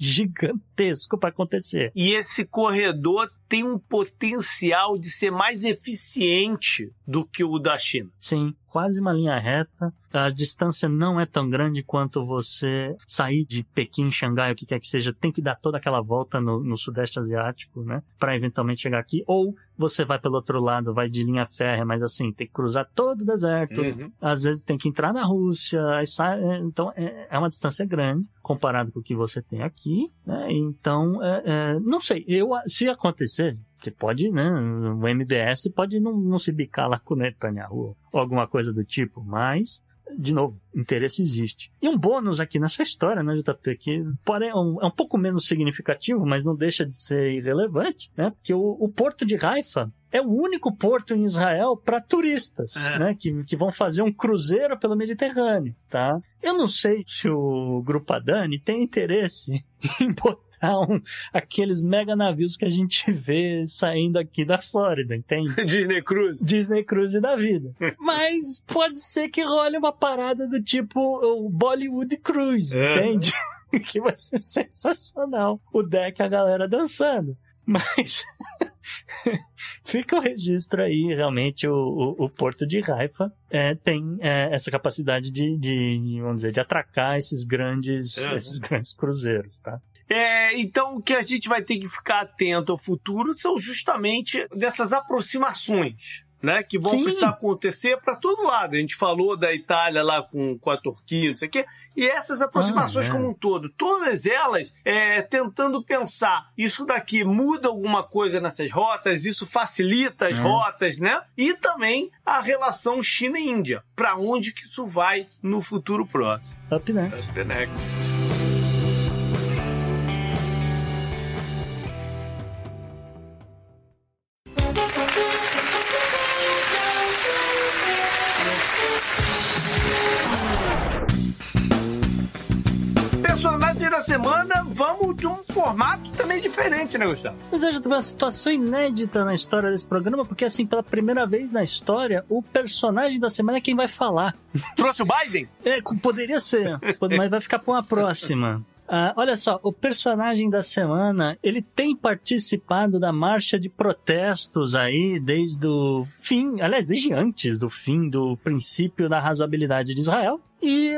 C: gigantesco para acontecer.
B: E esse corredor tem um potencial de ser mais eficiente do que o da China.
C: Sim, quase uma linha reta. A distância não é tão grande quanto você sair de Pequim, Xangai, o que quer que seja, tem que dar toda aquela volta no, no Sudeste Asiático, né? Para eventualmente chegar aqui. Ou você vai pelo outro lado, vai de linha férrea, mas assim, tem que cruzar todo o deserto.
B: Uhum.
C: Às vezes tem que entrar na Rússia, sai, é, então é, é uma distância grande comparado com o que você tem aqui, né? Então, é, é, não sei, eu, se acontecer, que pode, né, o MBS pode não, não se bicar lá com o Netanyahu ou alguma coisa do tipo, mas, de novo, interesse existe. E um bônus aqui nessa história, né, JP, que é, um, é um pouco menos significativo, mas não deixa de ser irrelevante, né, porque o, o porto de Haifa é o único porto em Israel para turistas,
B: É.
C: né, que, que vão fazer um cruzeiro pelo Mediterrâneo, tá? Eu não sei se o Grupo Adani tem interesse em botar um, aqueles mega navios que a gente vê saindo aqui da Flórida, entende?
B: Disney Cruise.
C: Disney Cruise da vida. Mas pode ser que role uma parada do tipo o Bollywood Cruise,
B: É.
C: entende? que vai ser sensacional. O deck a galera dançando. Mas fica o registro aí, realmente o, o, o Porto de Haifa é, tem é, essa capacidade de, de, vamos dizer, de atracar esses grandes,
B: Uhum.
C: esses grandes cruzeiros, tá?
B: É, então, o que a gente vai ter que ficar atento ao futuro são justamente dessas aproximações. Né, que vão
C: Sim.
B: precisar acontecer para todo lado. A gente falou da Itália lá com, com a Turquia, não sei o quê, e essas aproximações
C: Ah, é.
B: como um todo, todas elas é, tentando pensar, isso daqui muda alguma coisa nessas rotas, isso facilita as
C: É.
B: rotas, né? E também a relação China e Índia, para onde que isso vai no futuro próximo.
C: Up next.
B: The next. Essa semana vamos de um formato também diferente, né, Gustavo?
C: Mas é, já teve uma situação inédita na história desse programa, porque assim, pela primeira vez na história, o personagem da semana é quem vai falar.
B: Trouxe o Biden?
C: É, poderia ser, mas vai ficar pra uma próxima. Uh, olha só, o personagem da semana, ele tem participado da marcha de protestos aí desde o fim, aliás, desde antes do fim do princípio da razoabilidade de Israel. E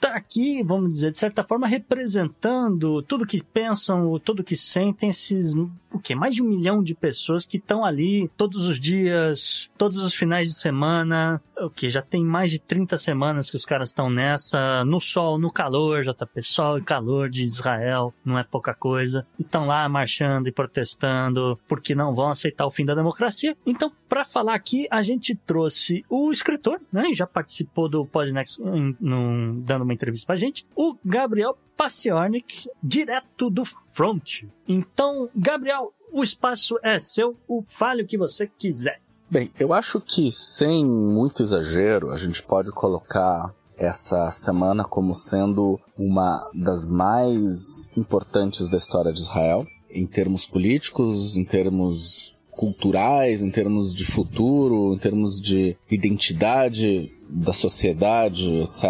C: tá aqui, vamos dizer, de certa forma, representando tudo que pensam, tudo que sentem esses, o que? Mais de um milhão de pessoas que estão ali todos os dias, todos os finais de semana, o que? Já tem mais de 30 semanas que os caras estão nessa, no sol, no calor, tá pessoal e calor de Israel, não é pouca coisa, e estão lá marchando e protestando porque não vão aceitar o fim da democracia. Então, para falar aqui, a gente trouxe o escritor, né? Já participou do Podnext dando uma entrevista pra gente, o Gabriel Paciornik, direto do front. Então, Gabriel, o espaço é seu, o fale o que você quiser.
D: Bem, eu acho que sem muito exagero, a gente pode colocar essa semana como sendo uma das mais importantes da história de Israel, em termos políticos, em termos culturais, em termos de futuro, em termos de identidade da sociedade, etc.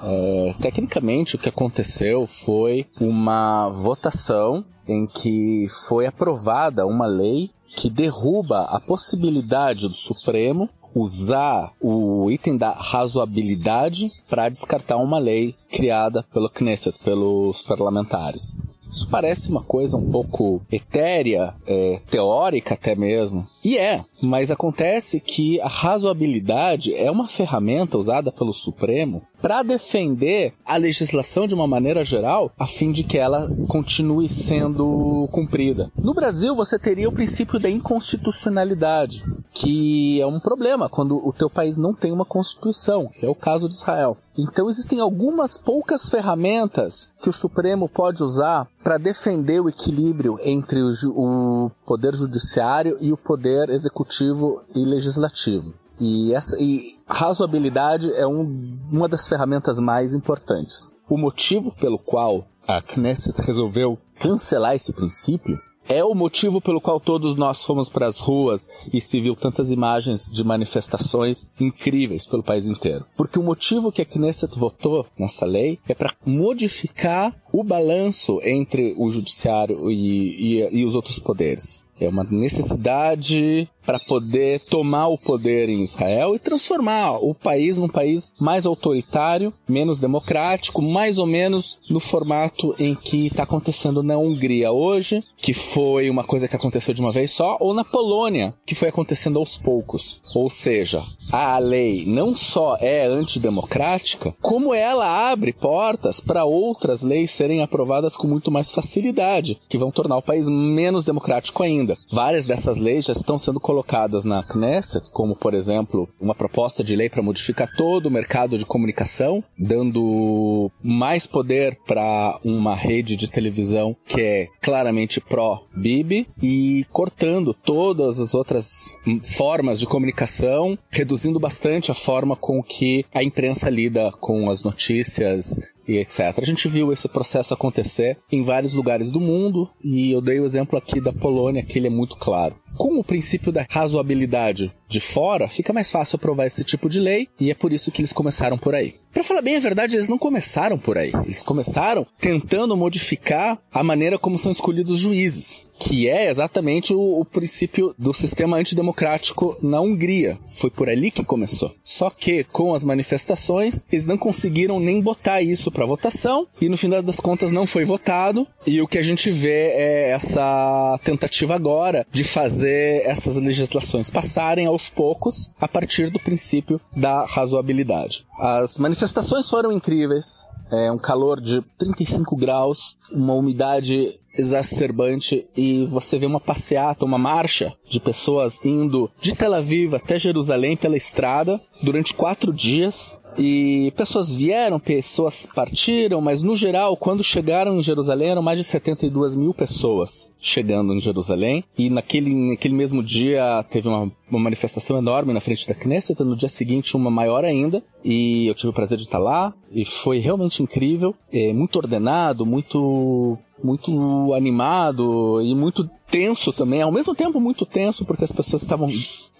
D: É, tecnicamente, o que aconteceu foi uma votação em que foi aprovada uma lei que derruba a possibilidade do Supremo usar o item da razoabilidade para descartar uma lei criada pelo Knesset, pelos parlamentares. Isso parece uma coisa um pouco etérea, é, teórica até mesmo. E é, mas acontece que a razoabilidade é uma ferramenta usada pelo Supremo para defender a legislação de uma maneira geral, a fim de que ela continue sendo cumprida. No Brasil, você teria o princípio da inconstitucionalidade, que é um problema quando o teu país não tem uma constituição, que é o caso de Israel. Então existem algumas poucas ferramentas que o Supremo pode usar para defender o equilíbrio entre o, o poder judiciário e o poder executivo e legislativo. E, essa, e razoabilidade é um, uma das ferramentas mais importantes. O motivo pelo qual a Knesset resolveu cancelar esse princípio é o motivo pelo qual todos nós fomos para as ruas e se viu tantas imagens de manifestações incríveis pelo país inteiro. Porque o motivo que a Knesset votou nessa lei é para modificar o balanço entre o judiciário e, e, e os outros poderes. É uma necessidade para poder tomar o poder em Israel e transformar o país num país mais autoritário, menos democrático, mais ou menos no formato em que está acontecendo na Hungria hoje, que foi uma coisa que aconteceu de uma vez só, ou na Polônia, que foi acontecendo aos poucos. Ou seja, a lei não só é antidemocrática, como ela abre portas para outras leis serem aprovadas com muito mais facilidade, que vão tornar o país menos democrático ainda. Várias dessas leis já estão sendo colocadas na Knesset, como por exemplo, uma proposta de lei para modificar todo o mercado de comunicação, dando mais poder para uma rede de televisão que é claramente pró-Bibi e cortando todas as outras formas de comunicação, reduzindo bastante a forma com que a imprensa lida com as notícias e etc. A gente viu esse processo acontecer em vários lugares do mundo e eu dei o exemplo aqui da Polônia, que ele é muito claro. Com o princípio da razoabilidade de fora, fica mais fácil aprovar esse tipo de lei e é por isso que eles começaram por aí. Para falar bem a verdade, eles não começaram por aí. Eles começaram tentando modificar a maneira como são escolhidos os juízes, que é exatamente o, o princípio do sistema antidemocrático na Hungria. Foi por ali que começou. Só que com as manifestações, eles não conseguiram nem botar isso para votação e no final das contas não foi votado. E o que a gente vê é essa tentativa agora de fazer essas legislações passarem aos poucos a partir do princípio da razoabilidade. As manifestações foram incríveis. É um calor de 35 graus, uma umidade exacerbante e você vê uma passeata, uma marcha de pessoas indo de Tel Aviv até Jerusalém pela estrada durante quatro dias e pessoas vieram, pessoas partiram, mas no geral, quando chegaram em Jerusalém, eram mais de 72 mil pessoas chegando em Jerusalém. E naquele, naquele mesmo dia teve uma, uma manifestação enorme na frente da Knesset, no dia seguinte uma maior ainda. E eu tive o prazer de estar lá, e foi realmente incrível, é, muito ordenado, muito muito animado e muito tenso também, ao mesmo tempo muito tenso, porque as pessoas estavam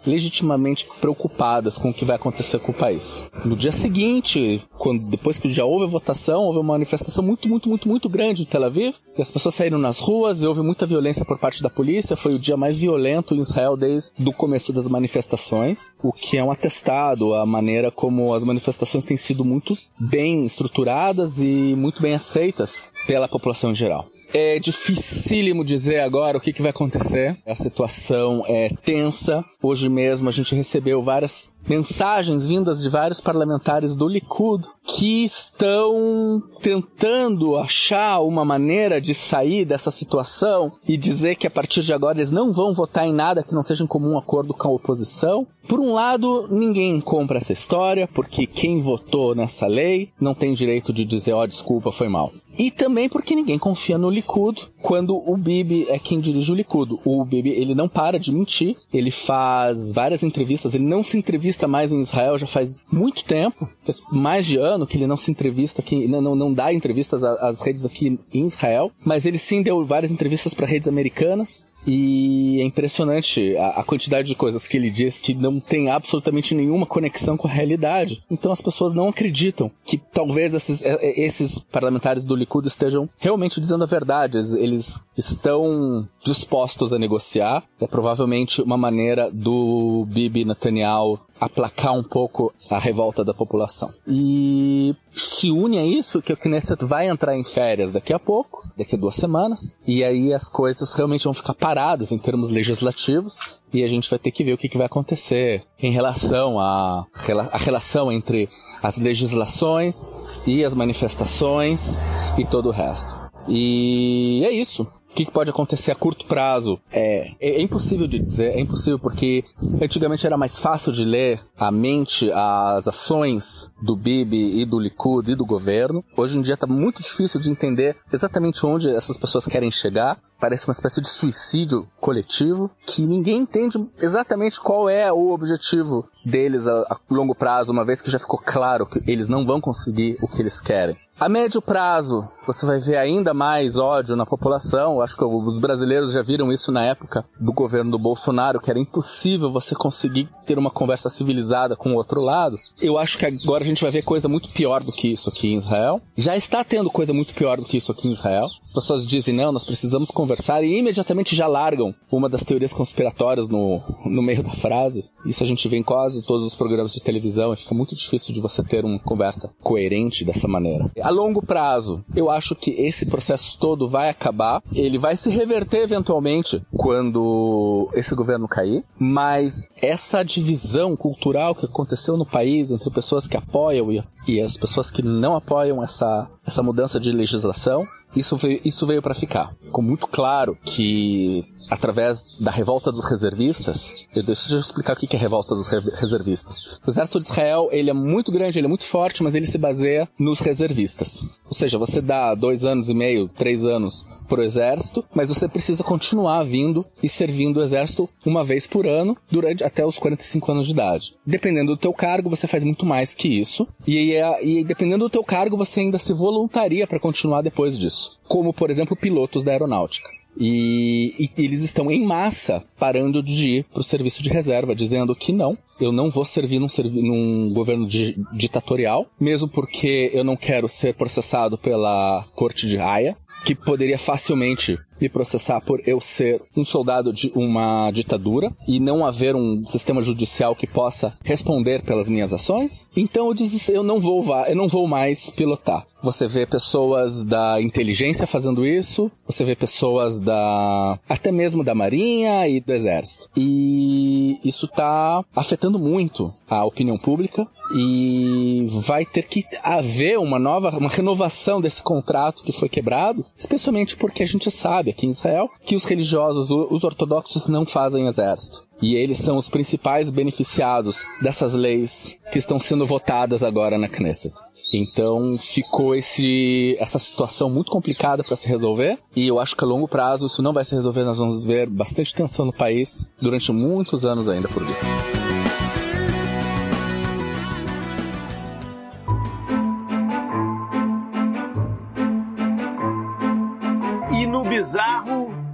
D: legitimamente preocupadas com o que vai acontecer com o país. No dia seguinte, quando depois que já houve a votação, houve uma manifestação muito, muito, muito, muito grande em Tel Aviv, e as pessoas saíram nas ruas e houve muita violência por parte da polícia, foi o dia mais violento em Israel desde o começo das manifestações, o que é um atestado à maneira como as manifestações têm sido muito bem estruturadas e muito bem aceitas pela população em geral. É dificílimo dizer agora o que, que vai acontecer. A situação é tensa. Hoje mesmo a gente recebeu várias mensagens vindas de vários parlamentares do Likud que estão tentando achar uma maneira de sair dessa situação e dizer que a partir de agora eles não vão votar em nada que não seja em comum acordo com a oposição. Por um lado, ninguém compra essa história, porque quem votou nessa lei não tem direito de dizer, ó, oh, desculpa, foi mal. E também porque ninguém confia no Likud quando o Bibi é quem dirige o Likud. O Bibi, ele não para de mentir, ele faz várias entrevistas, ele não se entrevista mais em Israel já faz muito tempo, faz mais de ano que ele não se entrevista aqui, não, não dá entrevistas às redes aqui em Israel, mas ele sim deu várias entrevistas para redes americanas. E é impressionante a, a, quantidade de coisas que ele diz que não tem absolutamente nenhuma conexão com a realidade. Então as pessoas não acreditam que talvez esses, é, é, esses parlamentares do Likud estejam realmente dizendo a verdade. Eles estão dispostos a negociar. É provavelmente uma maneira do Bibi Netanyahu aplacar um pouco a revolta da população. E se une a isso que o Knesset vai entrar em férias daqui a pouco, daqui a duas semanas, e aí as coisas realmente vão ficar paradas em termos legislativos, e a gente vai ter que ver o que, vai acontecer em relação à a relação entre as legislações e as manifestações e todo o resto. E é isso. O que, que, pode acontecer a curto prazo? É, é, é, impossível de dizer, é impossível porque antigamente era mais fácil de ler a mente, as ações do Bibi e do Likud e do governo. Hoje em dia está muito difícil de entender exatamente onde essas pessoas querem chegar. Parece uma espécie de suicídio coletivo que ninguém entende exatamente qual é o objetivo deles a, a longo prazo, uma vez que já ficou claro que eles não vão conseguir o que eles querem. A médio prazo, você vai ver ainda mais ódio na população. Acho que os brasileiros já viram isso na época do governo do Bolsonaro, que era impossível você conseguir ter uma conversa civilizada com o outro lado. Eu acho que agora a gente vai ver coisa muito pior do que isso aqui em Israel. Já está tendo coisa muito pior do que isso aqui em Israel. As pessoas dizem, não, nós precisamos conversar e imediatamente já largam uma das teorias conspiratórias no, no meio da frase. Isso a gente vê em quase todos os programas de televisão e fica muito difícil de você ter uma conversa coerente dessa maneira. A longo prazo, eu acho que esse processo todo vai acabar. Ele vai se reverter eventualmente quando esse governo cair, mas essa divisão cultural que aconteceu no país entre pessoas que apoiam e, as pessoas que não apoiam essa, essa mudança de legislação, isso veio, isso veio para ficar. Ficou muito claro que através da revolta dos reservistas, eu deixa eu explicar o que é a revolta dos reservistas. O exército de Israel, ele é muito grande, ele é muito forte, mas ele se baseia nos reservistas. Ou seja, você dá dois anos e meio, três anos pro exército, mas você precisa continuar vindo e servindo o exército uma vez por ano durante até os 45 anos de idade. Dependendo do teu cargo, você faz muito mais que isso. E, e dependendo do teu cargo, você ainda se voluntaria para continuar depois disso. Como, por exemplo, pilotos da aeronáutica. E, e, eles estão em massa parando de ir para o serviço de reserva, dizendo que não, eu não vou servir num, servi num governo di ditatorial, mesmo porque eu não quero ser processado pela corte de Haia, que poderia facilmente me processar por eu ser um soldado de uma ditadura e não haver um sistema judicial que possa responder pelas minhas ações. Então eu disse, eu não vou, eu não vou mais pilotar. Você vê pessoas da inteligência fazendo isso, você vê pessoas da até mesmo da marinha e do exército. E isso está afetando muito a opinião pública e vai ter que haver uma nova, uma renovação desse contrato que foi quebrado, especialmente porque a gente sabe aqui em Israel, que os religiosos, os ortodoxos, não fazem exército. E eles são os principais beneficiados dessas leis que estão sendo votadas agora na Knesset. Então ficou esse, essa situação muito complicada para se resolver e eu acho que a longo prazo isso não vai se resolver. Nós vamos ver bastante tensão no país durante muitos anos ainda por vir.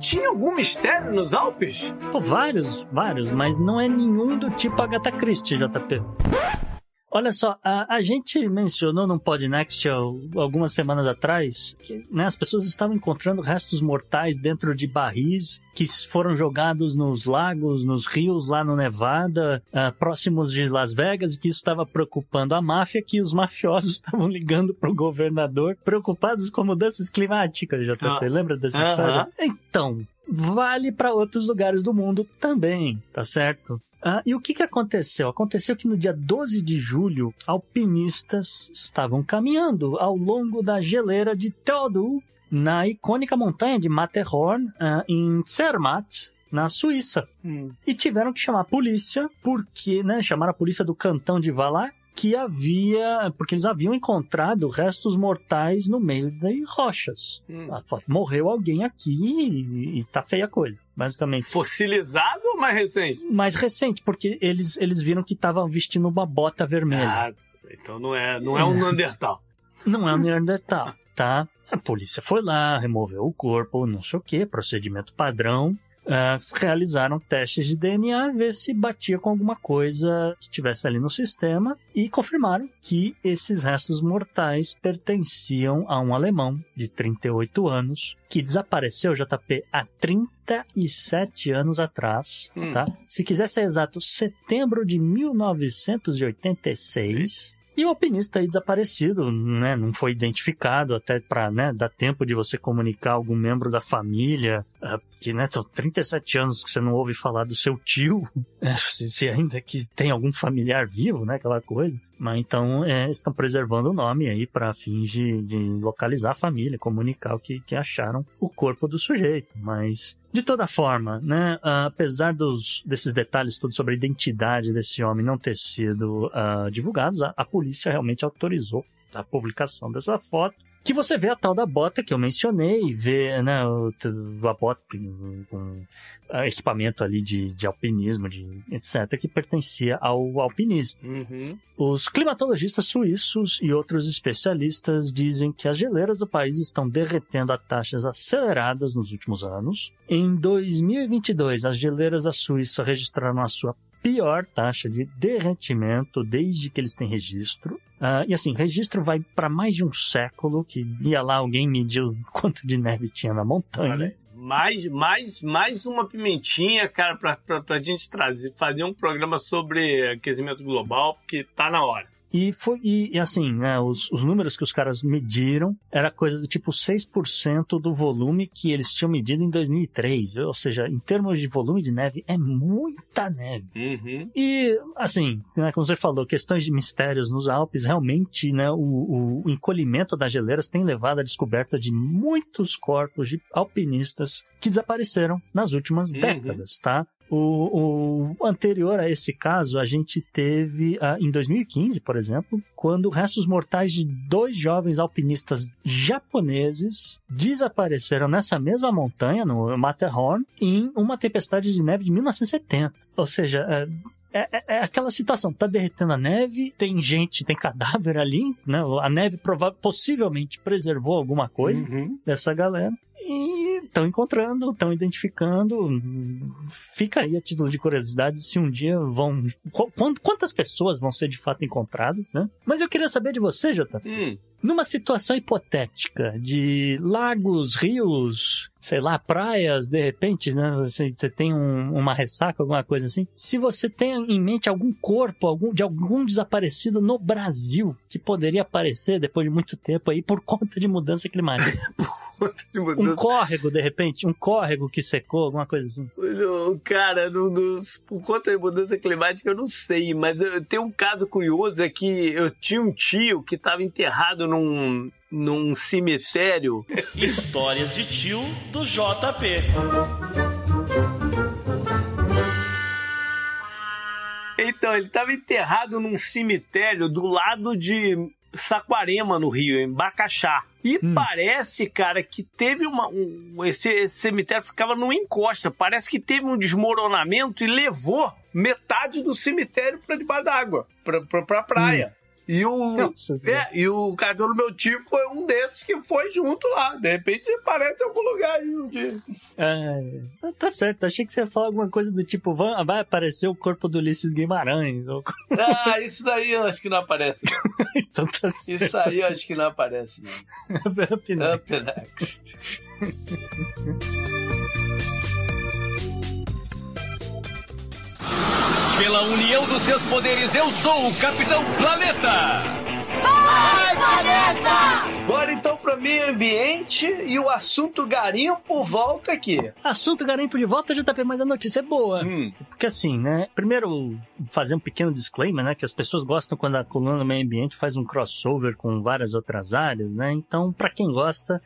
B: Tinha algum mistério nos Alpes?
C: Pô, vários, vários, mas não é nenhum do tipo Agatha Christie, JP. Olha só, a, a gente mencionou num Podnext algumas semanas atrás que né, as pessoas estavam encontrando restos mortais dentro de barris que foram jogados nos lagos, nos rios lá no Nevada, uh, próximos de Las Vegas, e que isso estava preocupando a máfia, que os mafiosos estavam ligando para o governador, preocupados com mudanças climáticas, JP. Ah. Lembra dessa uh -huh. história? Então, vale para outros lugares do mundo também, tá certo? Ah, e o que, que aconteceu? Aconteceu que no dia 12 de julho, alpinistas estavam caminhando ao longo da geleira de Theodul, na icônica montanha de Matterhorn, uh, em Zermatt, na Suíça. Hum. E tiveram que chamar a polícia, porque, né, chamaram a polícia do cantão de Valar, que havia. Porque eles haviam encontrado restos mortais no meio de rochas. Hum. Ah, morreu alguém aqui e, e tá feia a coisa, basicamente.
B: Fossilizado ou mais recente?
C: Mais recente, porque eles, eles viram que estavam vestindo uma bota vermelha. Ah,
B: então não é, não é um Neandertal.
C: não é um Neandertal, tá? A polícia foi lá, removeu o corpo, não sei o que, procedimento padrão uh, realizaram testes de DNA, ver se batia com alguma coisa que tivesse ali no sistema e confirmaram que esses restos mortais pertenciam a um alemão de 38 anos que desapareceu, JP, há 37 anos atrás, hum. tá? Se quiser ser exato, setembro de 1986. E o alpinista aí desaparecido, né, não foi identificado até para né, dar tempo de você comunicar algum membro da família, uh, que né, são 37 anos que você não ouve falar do seu tio, é, se, se, ainda que tem algum familiar vivo, né, aquela coisa. Mas então é, estão preservando o nome aí para fins de, de, localizar a família, comunicar o que, que acharam o corpo do sujeito. Mas de toda forma, né, apesar dos, desses detalhes todos sobre a identidade desse homem não ter sido uh, divulgados, a, a polícia realmente autorizou a publicação dessa foto que você vê a tal da bota que eu mencionei, vê né, a bota com equipamento ali de, de alpinismo, de etc., que pertencia ao alpinista. Uhum. Os climatologistas suíços e outros especialistas dizem que as geleiras do país estão derretendo a taxas aceleradas nos últimos anos. Em 2022, as geleiras da Suíça registraram a sua pior taxa de derretimento desde que eles têm registro. Uh, e assim, registro vai para mais de um século, que via lá alguém mediu quanto de neve tinha na montanha.
B: Mais, mais, mais uma pimentinha, cara, pra, pra gente trazer, fazer um programa sobre aquecimento global, porque tá na hora.
C: E foi e, assim, né, os, os números que os caras mediram era coisa do tipo 6% do volume que eles tinham medido em 2003. Ou seja, em termos de volume de neve, é muita neve. Uhum. E, assim, né, como você falou, questões de mistérios nos Alpes, realmente, né, o, o encolhimento das geleiras tem levado à descoberta de muitos corpos de alpinistas que desapareceram nas últimas uhum. décadas, tá? O, o, anterior a esse caso, a gente teve uh, em 2015, por exemplo, quando restos mortais de dois jovens alpinistas japoneses desapareceram nessa mesma montanha, no Matterhorn, em uma tempestade de neve de 1970. Ou seja, é, é, é, aquela situação, tá derretendo a neve, tem gente, tem cadáver ali, né? A neve possivelmente preservou alguma coisa uhum. dessa galera. E estão encontrando, estão identificando. Fica aí a título de curiosidade se um dia vão. Quantas pessoas vão ser de fato encontradas, né? Mas eu queria saber de você, Jota. Hum. Numa situação hipotética de lagos, rios, sei lá, praias, de repente, né? Você, você tem um, uma ressaca, alguma coisa assim. Se você tem em mente algum corpo algum, de algum desaparecido no Brasil que poderia aparecer depois de muito tempo aí por conta de mudança climática.
B: conta de mudança.
C: Um córrego, de repente, um córrego que secou, alguma coisa assim.
B: Cara, no, no, por conta de mudança climática eu não sei, mas eu, tem um caso curioso é que eu tinha um tio que estava enterrado num, num cemitério.
A: Histórias de tio do JP.
B: Então, ele estava enterrado num cemitério do lado de Saquarema, no Rio, em Bacaxá. E
C: Hum.
B: parece, cara, que teve uma. Um, esse, esse cemitério ficava numa encosta. Parece que teve um desmoronamento e levou metade do cemitério para debaixo d'água, pra, pra, pra praia. E o.
C: Nossa Senhora.
B: É, e o cartão do meu tio foi um desses que foi junto lá. De repente aparece em algum lugar aí um dia.
C: É, tá certo, achei que você ia falar alguma coisa do tipo, vai, aparecer o corpo do Ulisses Guimarães, ou
B: Ah, isso daí eu acho que não aparece.
C: então tá certo.
B: Isso aí eu acho que não aparece, não.
C: Up next.
B: Up next.
E: Pela união dos seus poderes, eu sou o Capitão Planeta!
B: Bora então para meio ambiente e o assunto garimpo volta aqui.
C: Assunto garimpo de volta, JP, mas a notícia é boa.
B: Hum.
C: Porque assim, né? Primeiro, fazer um pequeno disclaimer, né? Que as pessoas gostam quando a coluna do meio ambiente faz um crossover com várias outras áreas, né? Então, pra quem gosta,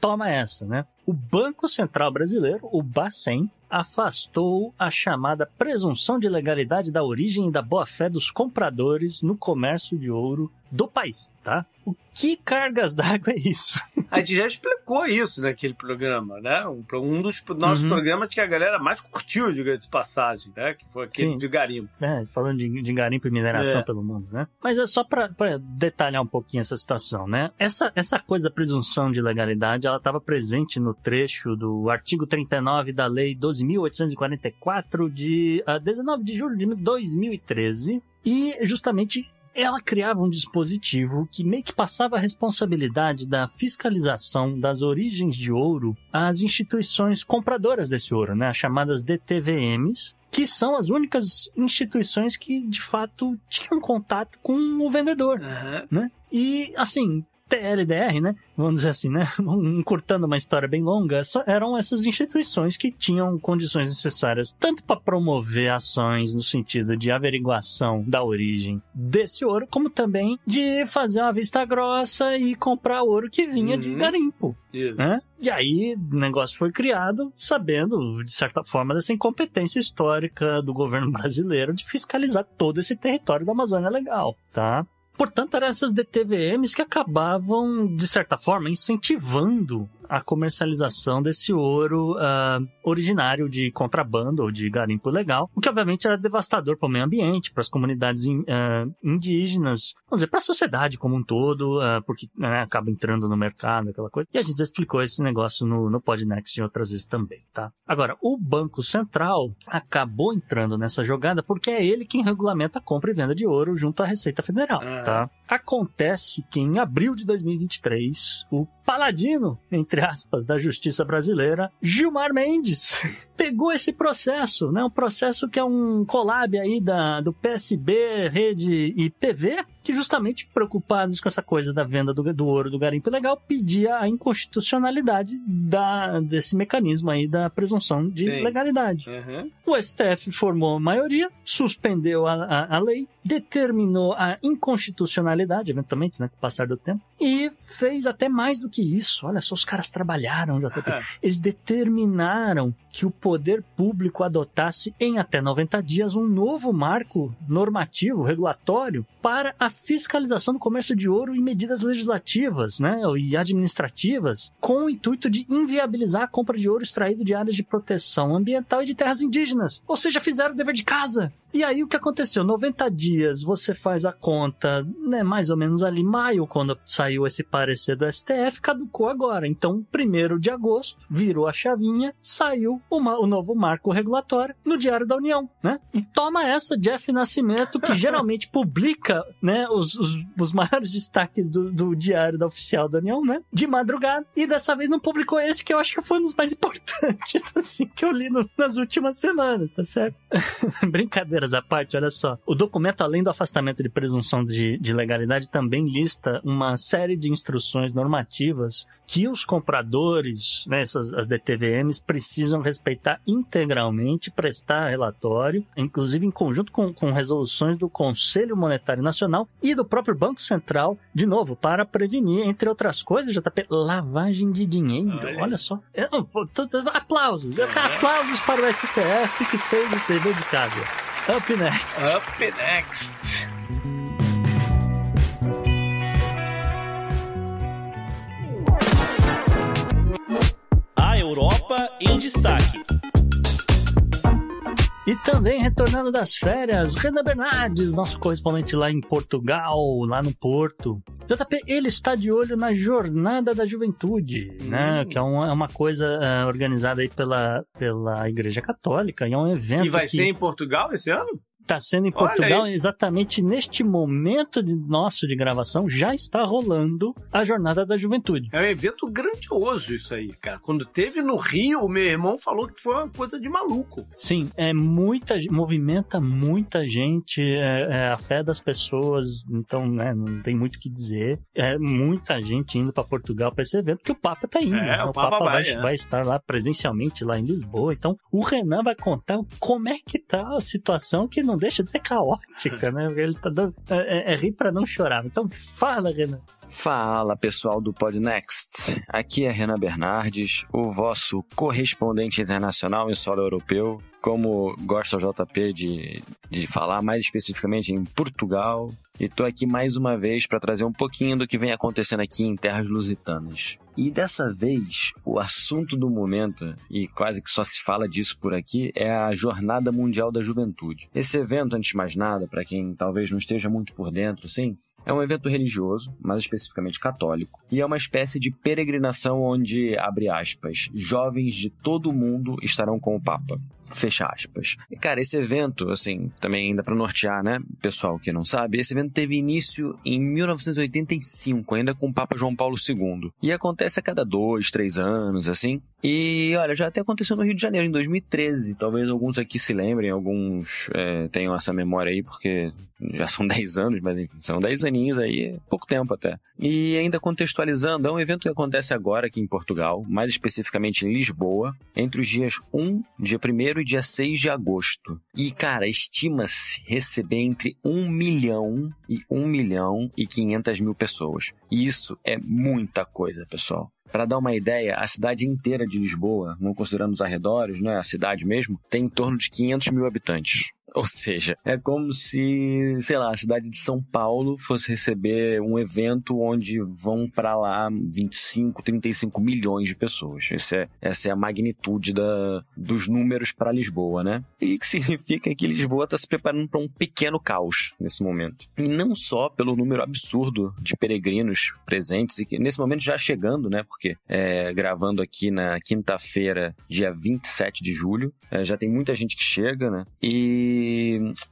C: toma essa, né? O Banco Central Brasileiro, o Bacen, afastou a chamada presunção de legalidade da origem e da boa-fé dos compradores no comércio de ouro do país, tá? O que cargas d'água é isso?
B: A gente já explicou isso naquele programa, né? Um, um dos nossos
C: Uhum.
B: programas que a galera mais curtiu, diga de passagem, né? Que foi aquele
C: Sim.
B: de garimpo.
C: né, falando de, de garimpo e mineração
B: É.
C: pelo mundo, né? Mas é só pra detalhar um pouquinho essa situação, né? Essa, essa coisa da presunção de legalidade, ela estava presente no trecho do artigo 39 da Lei 12.844 de ah, 19 de julho de 2013 e justamente ela criava um dispositivo que meio que passava a responsabilidade da fiscalização das origens de ouro às instituições compradoras desse ouro, né? As chamadas DTVMs, que são as únicas instituições que de fato tinham contato com o vendedor,
B: Aham.
C: né? E assim, TLDR, né? Vamos dizer assim, né? Encurtando uma história bem longa, eram essas instituições que tinham condições necessárias tanto para promover ações no sentido de averiguação da origem desse ouro, como também de fazer uma vista grossa e comprar ouro que vinha de
B: Uhum.
C: garimpo
B: Isso.
C: né? E aí o negócio foi criado sabendo, de certa forma, dessa incompetência histórica do governo brasileiro de fiscalizar todo esse território da Amazônia Legal, tá? Portanto, eram essas DTVMs que acabavam, de certa forma, incentivando a comercialização desse ouro ah, originário de contrabando ou de garimpo legal, o que obviamente era devastador para o meio ambiente, para as comunidades in- ah, indígenas, vamos dizer, para a sociedade como um todo, ah, porque né, acaba entrando no mercado, aquela coisa. E a gente explicou esse negócio no, no Podnext outras vezes também, tá? Agora, o Banco Central acabou entrando nessa jogada porque é ele quem regulamenta a compra e venda de ouro junto à Receita Federal,
B: Ah.
C: tá? Acontece que em abril de 2023, o paladino, entre aspas, da justiça brasileira, Gilmar Mendes, pegou esse processo, né? Um processo que é um collab aí da, do PSB, Rede e PV, que justamente preocupados com essa coisa da venda do, do ouro do garimpo legal, pedia a inconstitucionalidade da, desse mecanismo aí da presunção de
B: Sim.
C: legalidade.
B: Aham.
C: O STF formou a maioria, suspendeu a, a, a lei, determinou a inconstitucionalidade, eventualmente, né, com o passar do tempo, e fez até mais do que isso. Olha só, os caras trabalharam, JP. Eles determinaram que o poder público adotasse em até 90 dias um novo marco normativo, regulatório, para a fiscalização do comércio de ouro e medidas legislativas né, e administrativas, com o intuito de inviabilizar a compra de ouro extraído de áreas de proteção ambiental e de terras indígenas. Ou seja, fizeram o dever de casa. E aí o que aconteceu? 90 dias você faz a conta, né, mais ou menos ali maio, quando saiu esse parecer do STF, caducou agora. Então, 1 de agosto, virou a chavinha, saiu uma- o novo marco regulatório no Diário da União, né? E toma essa, Jeff Nascimento, que geralmente publica, né, os, os, os maiores destaques do, do Diário da Oficial da União, né? De madrugada. E dessa vez não publicou esse, que eu acho que foi um dos mais importantes, assim, que eu li no- nas últimas semanas, tá certo? Brincadeiras brincadeiras à parte, olha só. O documento, além do afastamento de presunção de, de legalidade, também lista uma série de instruções normativas que os compradores, né, essas, as DTVMs, precisam respeitar integralmente, prestar relatório, inclusive em conjunto com, com resoluções do Conselho Monetário Nacional e do próprio Banco Central, de novo, para prevenir, entre outras coisas, JP, lavagem de dinheiro. Olha, Olha só. É, aplausos. Aplausos para o STF que fez o TV de casa. Up next.
B: Up next.
A: A Europa em destaque.
C: E também retornando das férias, Renan Bernardes, nosso correspondente lá em Portugal, lá no Porto. JP, ele está de olho na Jornada da Juventude, né? Que é uma, é uma coisa uh, organizada aí pela, pela Igreja Católica, e é um evento.
B: E vai
C: que...
B: ser em Portugal esse ano?
C: Está sendo em Portugal, exatamente neste momento de nosso de gravação, já está rolando a Jornada da Juventude.
B: É um evento grandioso isso aí, cara. Quando teve no Rio, o meu irmão falou que foi uma coisa de maluco.
C: Sim, é muita, movimenta muita gente, é, é a fé das pessoas, então né, não tem muito o que dizer. É muita gente indo para Portugal para esse evento, que o Papa tá indo.
B: É,
C: né?
B: o,
C: o,
B: Papa,
C: Papa
B: vai,
C: vai,
B: é.
C: vai estar lá presencialmente lá em Lisboa. Então o Renan vai contar como é que tá a situação que não deixa de ser caótica, né? Ele tá dando. É, é, é rir pra não chorar. Então fala, Renan.
F: Fala pessoal do Podnext, aqui é Renan Bernardes, o vosso correspondente internacional em solo europeu, como gosta o JP de, de falar, mais especificamente em Portugal, e tô aqui mais uma vez para trazer um pouquinho do que vem acontecendo aqui em terras lusitanas. E dessa vez, o assunto do momento, e quase que só se fala disso por aqui, é a Jornada Mundial da Juventude. Esse evento, antes de mais nada, para quem talvez não esteja muito por dentro, sim, é um evento religioso, mais especificamente católico, e é uma espécie de peregrinação onde, abre aspas, jovens de todo o mundo estarão com o Papa. Fecha aspas. E, cara, esse evento, assim, também ainda para nortear, né, pessoal que não sabe, esse evento teve início em 1985, ainda com o Papa João Paulo II. E acontece a cada dois, três anos, assim. E, olha, já até aconteceu no Rio de Janeiro, em 2013. Talvez alguns aqui se lembrem, alguns é, tenham essa memória aí, porque já são 10 anos, mas enfim, são 10 aninhos aí, pouco tempo até. E ainda contextualizando, é um evento que acontece agora aqui em Portugal, mais especificamente em Lisboa, entre os dias 1, dia 1 e dia 6 de agosto. E, cara, estima-se receber entre 1 milhão e 1 milhão e 500 mil pessoas. E isso é muita coisa, pessoal. Para dar uma ideia, a cidade inteira de Lisboa, não considerando os arredores, né, a cidade mesmo, tem em torno de 500 mil habitantes. Ou seja, é como se, sei lá, a cidade de São Paulo fosse receber um evento onde vão para lá 25, 35 milhões de pessoas. Esse é, essa é a magnitude da, dos números para Lisboa, né? E que significa que Lisboa está se preparando para um pequeno caos nesse momento. E não só pelo número absurdo de peregrinos presentes, e que nesse momento já chegando, né? Porque é, gravando aqui na quinta-feira, dia 27 de julho, é, já tem muita gente que chega, né? E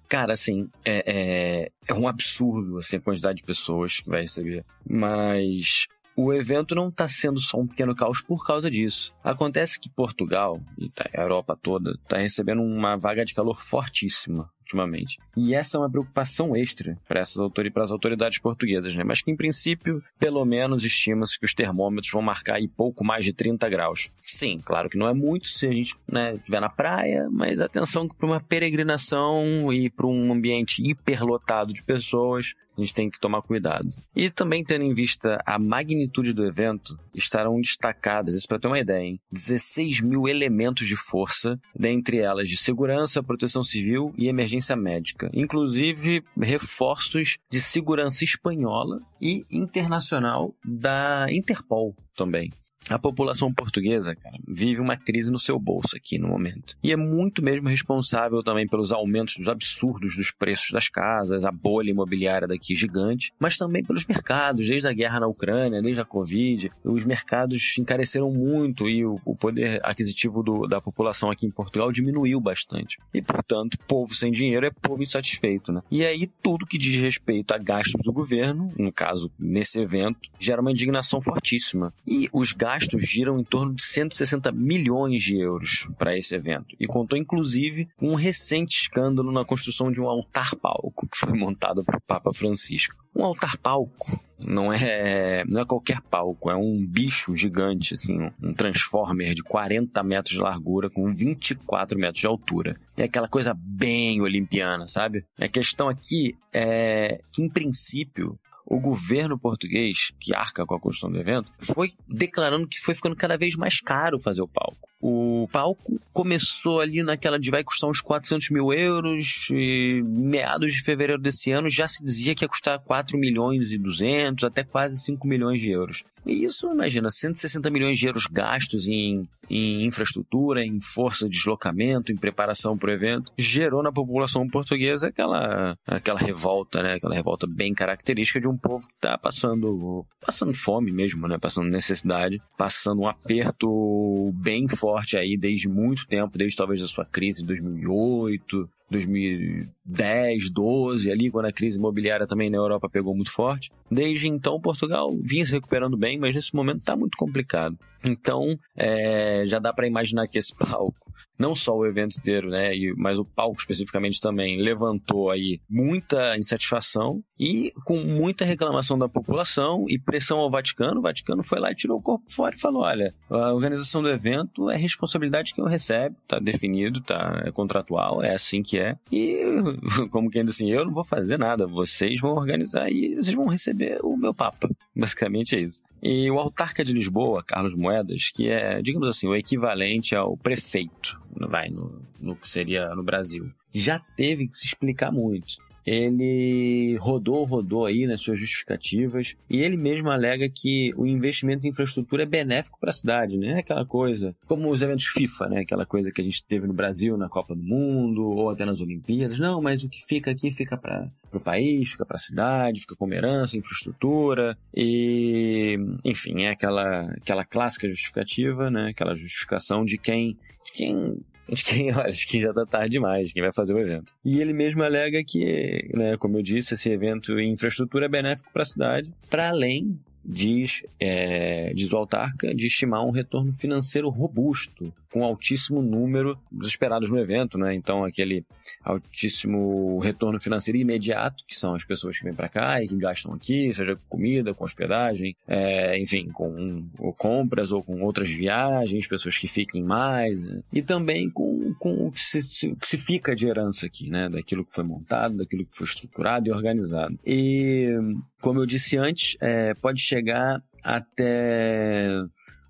F: cara, assim, é, é, é, um absurdo assim, a quantidade de pessoas que vai receber. Mas o evento não está sendo só um pequeno caos por causa disso. Acontece que Portugal, e a Europa toda, está recebendo uma vaga de calor fortíssima ultimamente. E essa é uma preocupação extra para essas autor para as autoridades portuguesas, né? Mas que em princípio, pelo menos estima-se que os termômetros vão marcar aí pouco mais de 30 graus. Sim, claro que não é muito se a gente né, estiver na praia, mas atenção que para uma peregrinação e para um ambiente hiperlotado de pessoas, a gente tem que tomar cuidado. E também tendo em vista a magnitude do evento, estarão destacadas, isso para ter uma ideia, hein? 16 mil elementos de força, dentre elas de segurança, proteção civil e emergência médica, inclusive reforços de segurança espanhola e internacional da Interpol também. A população portuguesa, cara, vive uma crise no seu bolso aqui no momento. E é muito mesmo responsável também pelos aumentos dos absurdos dos preços das casas, a bolha imobiliária daqui gigante, mas também pelos mercados, desde a guerra na Ucrânia, desde a Covid. Os mercados encareceram muito e o, o poder aquisitivo do, da população aqui em Portugal diminuiu bastante. E, portanto, povo sem dinheiro é povo insatisfeito, né? E aí, tudo que diz respeito a gastos do governo, no caso nesse evento, gera uma indignação fortíssima. E os gastos giram em torno de 160 milhões de euros para esse evento. E contou, inclusive, com um recente escândalo na construção de um altar-palco que foi montado para o Papa Francisco. Um altar-palco não é, não é qualquer palco, é um bicho gigante, assim, um transformer de 40 metros de largura com 24 metros de altura. É aquela coisa bem olimpiana, sabe? A questão aqui é que, em princípio, o governo português, que arca com a construção do evento, foi declarando que foi ficando cada vez mais caro fazer o palco. O palco começou ali naquela de vai custar uns 400 mil euros, e meados de fevereiro desse ano já se dizia que ia custar 4 milhões e 200, até quase 5 milhões de euros. E isso, imagina, 160 milhões de euros gastos em, em infraestrutura, em força de deslocamento, em preparação para o evento, gerou na população portuguesa aquela, aquela revolta, né? Aquela revolta bem característica de um povo que está passando, passando fome mesmo, né? Passando necessidade, passando um aperto bem forte aí desde muito tempo, desde talvez a sua crise de 2008, 2010, 12, ali, quando a crise imobiliária também na Europa pegou muito forte. Desde então, Portugal vinha se recuperando bem, mas nesse momento está muito complicado. Então, é, já dá para imaginar que esse palco, não só o evento inteiro, né, mas o palco especificamente também, levantou aí muita insatisfação e com muita reclamação da população e pressão ao Vaticano. O Vaticano foi lá e tirou o corpo fora e falou: olha, a organização do evento é responsabilidade de quem o recebe, tá definido, tá é contratual, é assim que é. E, como quem diz assim, eu não vou fazer nada, vocês vão organizar e vocês vão receber o meu Papa. Basicamente é isso. E o autarca de Lisboa, Carlos Moedas, que é, digamos assim, o equivalente ao prefeito, vai, no, no que seria no Brasil, já teve que se explicar muito ele rodou, rodou aí nas suas justificativas e ele mesmo alega que o investimento em infraestrutura é benéfico para a cidade, né? Aquela coisa, como os eventos FIFA, né? Aquela coisa que a gente teve no Brasil na Copa do Mundo ou até nas Olimpíadas. Não, mas o que fica aqui fica para o país, fica para a cidade, fica como herança, infraestrutura e, enfim, é aquela aquela clássica justificativa, né? Aquela justificação de quem de quem de quem, olha, de quem já tá tarde demais, quem vai fazer o evento. E ele mesmo alega que, né, como eu disse, esse evento em infraestrutura é benéfico para a cidade, para além diz, é, diz o autarca, de estimar um retorno financeiro robusto, com altíssimo número dos esperados no evento, né? Então, aquele altíssimo retorno financeiro imediato, que são as pessoas que vêm para cá e que gastam aqui, seja com comida, com hospedagem, é, enfim, com ou compras ou com outras viagens, pessoas que fiquem mais, né? e também com, com o que se, o que se fica de herança aqui, né? Daquilo que foi montado, daquilo que foi estruturado e organizado. E, como eu disse antes, é, pode chegar até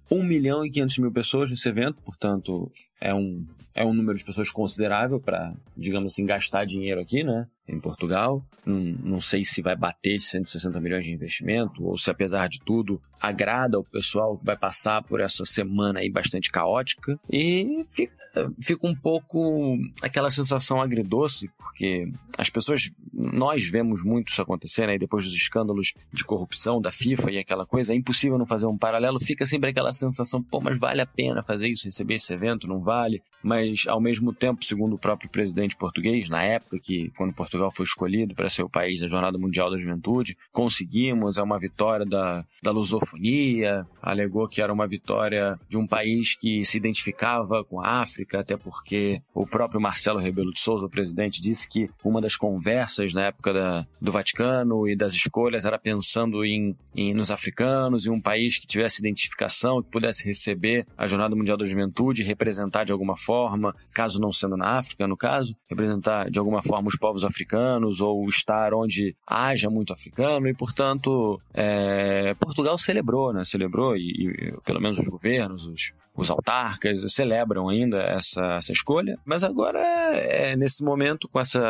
F: 1 milhão e 500 mil pessoas nesse evento, portanto, é um, é um número de pessoas considerável para, digamos assim, gastar dinheiro aqui, né? Em Portugal. Não, não sei se vai bater 160 milhões de investimento ou se, apesar de tudo, agrada o pessoal que vai passar por essa semana aí bastante caótica. E fica, fica um pouco aquela sensação agridoce, porque as pessoas, nós vemos muito isso acontecer, né? E depois dos escândalos de corrupção da FIFA e aquela coisa, é impossível não fazer um paralelo. Fica sempre aquela sensação, pô, mas vale a pena fazer isso, receber esse evento? Não vale? Mas, ao mesmo tempo, segundo o próprio presidente português, na época que, quando Portugal foi escolhido para ser o país da Jornada Mundial da Juventude, conseguimos, é uma vitória da, da lusofonia, alegou que era uma vitória de um país que se identificava com a África, até porque o próprio Marcelo Rebelo de Souza, o presidente, disse que uma das conversas na época da, do Vaticano e das escolhas era pensando em, em nos africanos e um país que tivesse identificação, que pudesse receber a Jornada Mundial da Juventude e representar de alguma forma, caso não sendo na África, no caso, representar de alguma forma os povos africanos ou estar onde haja muito africano e, portanto, é, Portugal celebrou, né? Celebrou e, e, pelo menos os governos, os, os autarcas celebram ainda essa, essa escolha, mas agora é, nesse momento com essa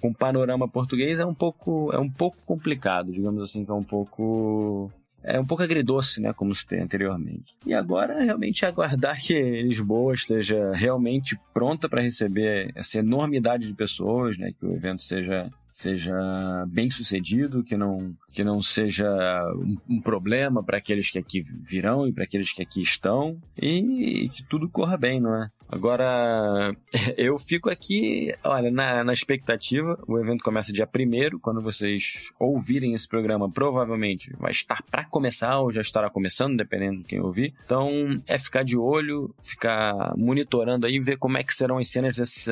F: com o panorama português é um pouco é um pouco complicado, digamos assim, que é um pouco é um pouco agridoce, né, como tem anteriormente. E agora realmente aguardar que Lisboa esteja realmente pronta para receber essa enormidade de pessoas, né, que o evento seja seja bem sucedido, que não, que não seja um, um problema para aqueles que aqui virão e para aqueles que aqui estão, e, e, que tudo corra bem, não é? Agora, eu fico aqui, olha, na, na expectativa. O evento começa dia 1 quando vocês ouvirem esse programa, provavelmente vai estar para começar ou já estará começando, dependendo de quem ouvir. Então, é ficar de olho, ficar monitorando aí, ver como é que serão as cenas desse,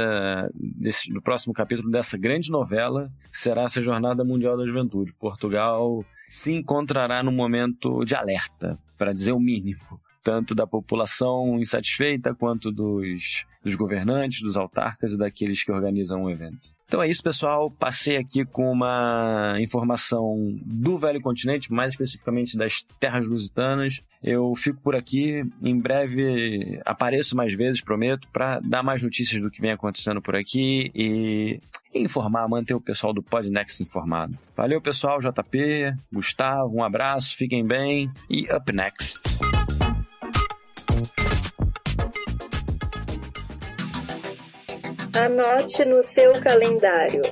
F: desse, do próximo capítulo dessa grande novela, que será essa Jornada Mundial da Juventude. Portugal se encontrará num momento de alerta, para dizer o mínimo tanto da população insatisfeita quanto dos, dos governantes, dos autarcas e daqueles que organizam o evento. Então é isso, pessoal. Passei aqui com uma informação do Velho Continente, mais especificamente das terras lusitanas. Eu fico por aqui. Em breve apareço mais vezes, prometo, para dar mais notícias do que vem acontecendo por aqui e informar, manter o pessoal do Podnext informado. Valeu, pessoal. JP, Gustavo, um abraço, fiquem bem e up next.
G: Anote no seu calendário.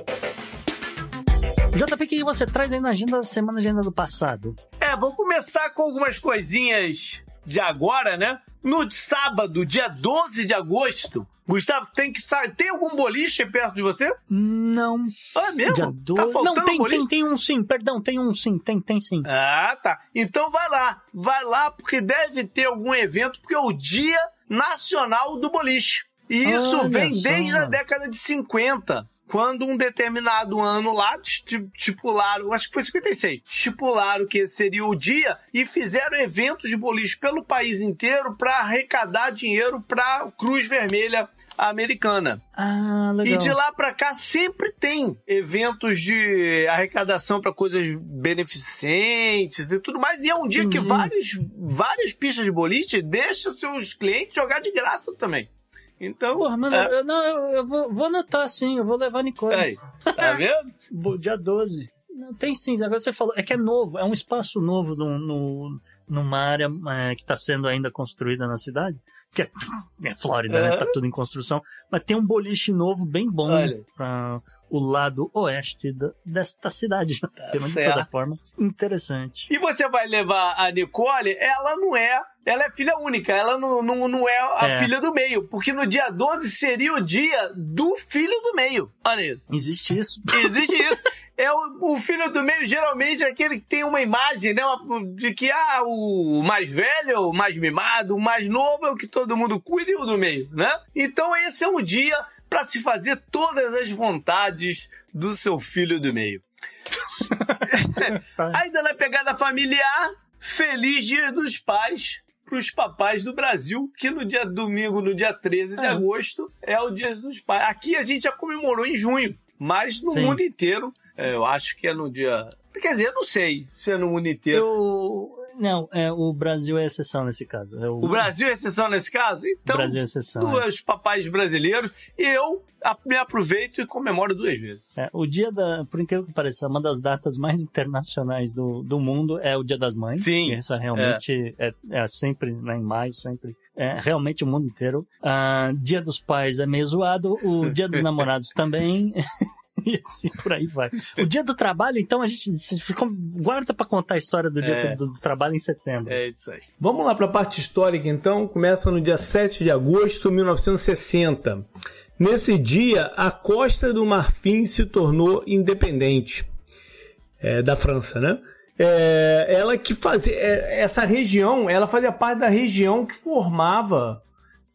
C: JP, o que você traz aí na agenda da semana, agenda do passado?
B: É, vou começar com algumas coisinhas de agora, né? No sábado, dia 12 de agosto, Gustavo, tem que sair. Tem algum boliche perto de você?
C: Não.
B: Ah, é mesmo?
C: Dia
B: Tá
C: 12...
B: faltando
C: Não, tem,
B: boliche?
C: tem, tem um sim, perdão, tem um sim, tem, tem sim.
B: Ah, tá. Então vai lá. Vai lá, porque deve ter algum evento, porque é o Dia Nacional do Boliche. E isso
C: Olha
B: vem
C: só.
B: desde a década de 50. Quando um determinado ano lá esti- estipularam, acho que foi 56, estipularam que esse seria o dia e fizeram eventos de boliche pelo país inteiro para arrecadar dinheiro para a Cruz Vermelha Americana.
C: Ah, legal.
B: E de lá pra cá sempre tem eventos de arrecadação pra coisas beneficentes e tudo mais. E é um dia que vários, várias pistas de boliche deixam seus clientes jogar de graça também. Então,
C: Porra, mano,
B: é,
C: eu, não, eu, eu vou, vou anotar sim, eu vou levar Nicole.
B: aí, tá vendo?
C: Dia 12. Não, tem sim, agora você falou. É que é novo, é um espaço novo no, no, numa área é, que está sendo ainda construída na cidade. Que é, é Flórida, né?
B: É.
C: Tá tudo em construção. Mas tem um boliche novo bem bom
B: Olha.
C: para o lado oeste da- desta cidade.
B: Tá
C: de toda forma, interessante.
B: E você vai levar a Nicole, ela não é. Ela é filha única, ela não, não, não é a
C: É.
B: filha do meio. Porque no dia 12 seria o dia do filho do meio. Olha isso.
C: Existe isso?
B: Existe isso. É o, o filho do meio, geralmente, é aquele que tem uma imagem, né? uma- de que ah, o mais velho é o mais mimado, o mais novo é o que todo mundo cuida e o do meio, né? Então esse é um dia para se fazer todas as vontades do seu filho do meio. Ainda na pegada familiar, feliz dia dos pais para os papais do Brasil, que no dia domingo, no dia 13 de
C: É.
B: agosto, é o dia dos pais. Aqui a gente já comemorou em junho, mas no
C: Sim.
B: mundo inteiro, é, eu acho que é no dia. Quer dizer, eu não sei se é no mundo inteiro.
C: Eu. Não, é, o Brasil é exceção nesse caso. É o,
B: O Brasil é exceção nesse caso? Então,
C: o Brasil é exceção. é.
B: dos papais brasileiros, eu a- me aproveito e comemoro duas vezes.
C: É, o dia da, por incrível que pareça, uma das datas mais internacionais do, do mundo é o Dia das Mães.
B: Sim,
C: E Essa realmente é, é sempre né, em maio, sempre. É realmente o mundo inteiro. Ah, dia dos Pais é meio zoado. O Dia dos Namorados também. E assim por aí vai. O dia do trabalho, então, a gente guarda pra contar a história do dia
B: É.
C: do, do trabalho em setembro.
B: É isso aí. Vamos lá para a parte histórica, então. Começa no dia 7 de agosto de 1960. Nesse dia, a Costa do Marfim se tornou independente é, da França, né? É, ela que fazia é, essa região, ela fazia parte da região que formava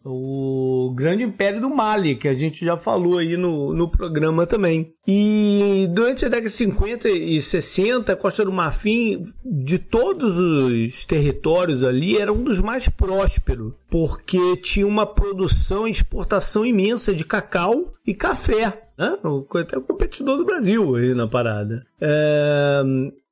B: o grande império do Mali, que a gente já falou aí no, no programa também. E durante a década de 50 e 60, a Costa do Marfim, de todos os territórios ali, era um dos mais prósperos, porque tinha uma produção e exportação imensa de cacau e café. Né? Até o competidor do Brasil aí na parada. É,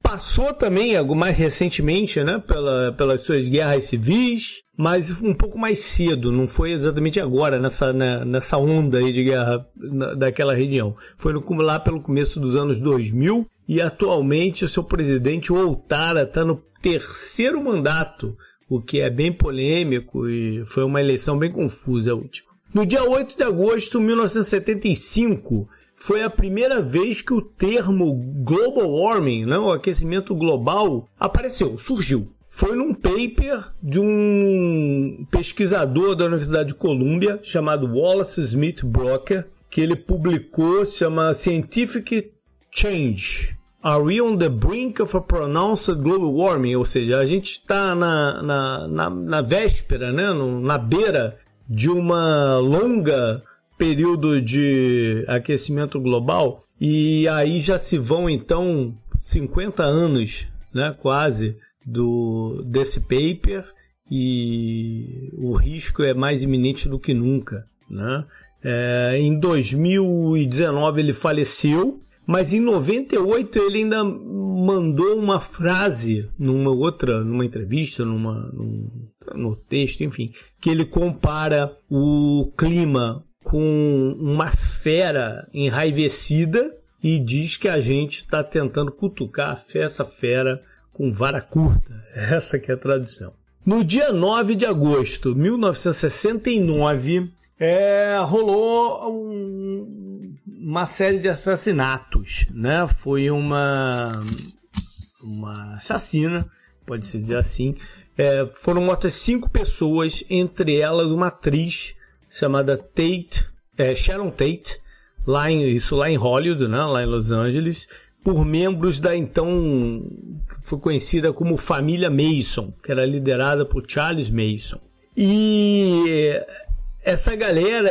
B: passou também, mais recentemente, né, pela, pelas suas guerras civis, mas um pouco mais cedo, não foi exatamente agora, nessa, né, nessa onda aí de guerra na- daquela região. Foi no, lá pelo começo dos anos 2000 e atualmente o seu presidente, Outara, está no terceiro mandato, o que é bem polêmico e foi uma eleição bem confusa a última. No dia 8 de agosto de 1975, foi a primeira vez que o termo global warming, né, o aquecimento global, apareceu, surgiu. foi num paper de um pesquisador da Universidade de Columbia chamado Wallace Smith Brocker, que ele publicou, chama Scientific Change. Are we on the brink of a pronounced global warming? Ou seja, a gente está na, na, na, na, véspera, né? Na beira de uma longa período de aquecimento global e aí já se vão então 50 anos, né, quase do desse paper e o risco é mais iminente do que nunca, né? É, em 2019 ele faleceu, mas em 98 ele ainda mandou uma frase numa outra, numa entrevista, numa, num, no texto, enfim, que ele compara o clima com uma fera enraivecida e diz que a gente está tentando cutucar essa fera com vara curta. Essa que é a tradução. No dia 9 de agosto de 1969, é, rolou um, uma série de assassinatos, né? Foi uma uma chacina, pode-se dizer assim. É, foram mortas cinco pessoas, entre elas uma atriz chamada Tate, é, Sharon Tate, lá em, isso lá em Hollywood, né? lá em Los Angeles, por membros da então foi conhecida como família Mason, que era liderada por Charles Mason. E essa galera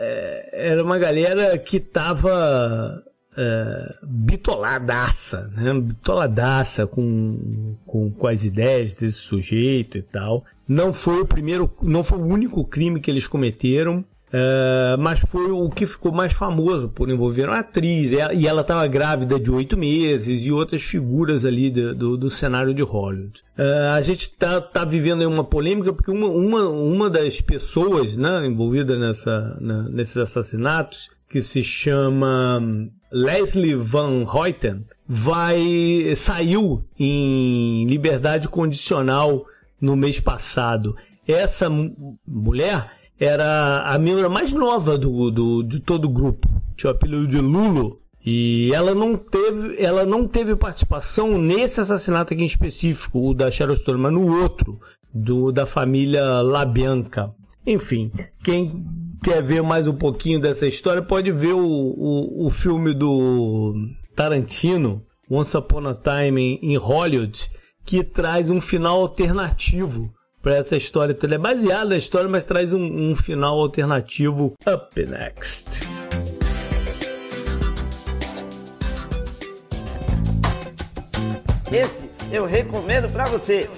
B: é, era uma galera que estava é, bitoladaça, né? bitoladaça com, com, com as ideias desse sujeito e tal. Não foi o primeiro, não foi o único crime que eles cometeram. Uh, mas foi o que ficou mais famoso por envolver uma atriz e ela estava grávida de oito meses e outras figuras ali do, do, do cenário de Hollywood. Uh, a gente está tá vivendo uma polêmica porque uma, uma, uma das pessoas né, envolvidas nessa, na, nesses assassinatos, que se chama Leslie Van Hoyten, vai saiu em liberdade condicional no mês passado. Essa mulher era a membro mais nova do, do, de todo o grupo. Tinha o apelido de Lulo. E ela não teve, ela não teve participação nesse assassinato aqui em específico, o da Sharon Stone, mas no outro, do, da família LaBianca. Enfim, quem quer ver mais um pouquinho dessa história pode ver o, o, o filme do Tarantino, Once Upon a Time em Hollywood, que traz um final alternativo para essa história. Ele é baseado na história, mas traz um, um final alternativo. Up next. Esse eu recomendo para você.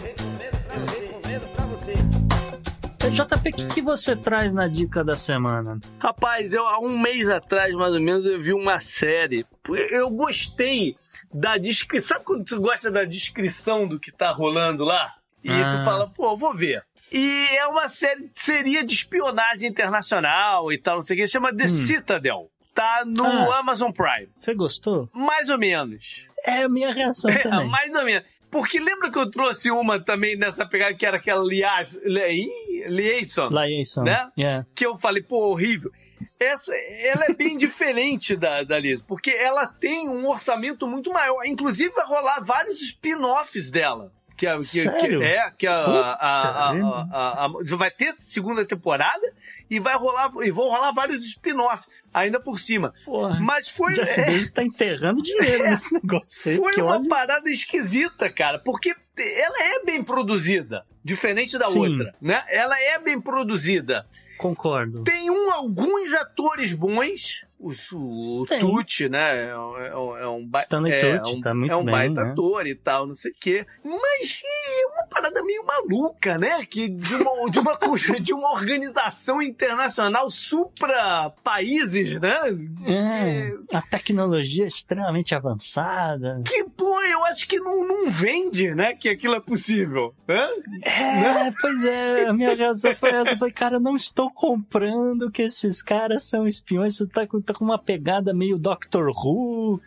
C: JP, o que, que você traz na dica da semana?
B: Rapaz, eu há um mês atrás, mais ou menos, eu vi uma série. Eu gostei da descrição. Sabe quando tu gosta da descrição do que tá rolando lá? E ah. tu fala, pô, vou ver. E é uma série, seria de espionagem internacional e tal, não sei o que, chama The hum. Citadel. Tá no ah. Amazon Prime.
C: Você gostou?
B: Mais ou menos.
C: É a minha reação é, também.
B: mais ou menos. Porque lembra que eu trouxe uma também nessa pegada que era aquela Lias, Liaison?
C: Liaison.
B: Né?
C: Yeah.
B: Que eu falei, pô, horrível. Essa, ela é bem diferente da, da Liz, porque ela tem um orçamento muito maior. Inclusive, vai rolar vários spin-offs dela. Que, a, que, que, é, que a, a, a, vai ter segunda temporada e vai rolar e vão rolar vários spin-offs ainda por cima.
C: Porra,
B: Mas foi.
C: Jeff é, Bezos tá enterrando dinheiro é, nesse negócio aí.
B: Foi uma olha... parada esquisita, cara, porque ela é bem produzida, diferente da Sim. outra, né? Ela é bem produzida.
C: Concordo.
B: Tem um, alguns atores bons, o, o Tucci, né? É, um, é um, é
C: Stanley
B: é,
C: Tucci,
B: um,
C: tá muito
B: é um
C: bem,
B: baita
C: né?
B: ator e tal, não sei o quê. Mas é uma parada meio maluca, né? Que de uma, de uma, de uma organização internacional supra países, né?
C: É, a tecnologia extremamente avançada.
B: Que, pô, eu acho que não, não vende, né? Que aquilo é possível. Né?
C: É, né? pois é, a minha reação foi essa. Foi, cara, não estou comprando que esses caras são espiões. Isso tá, tá com uma pegada meio Doctor Who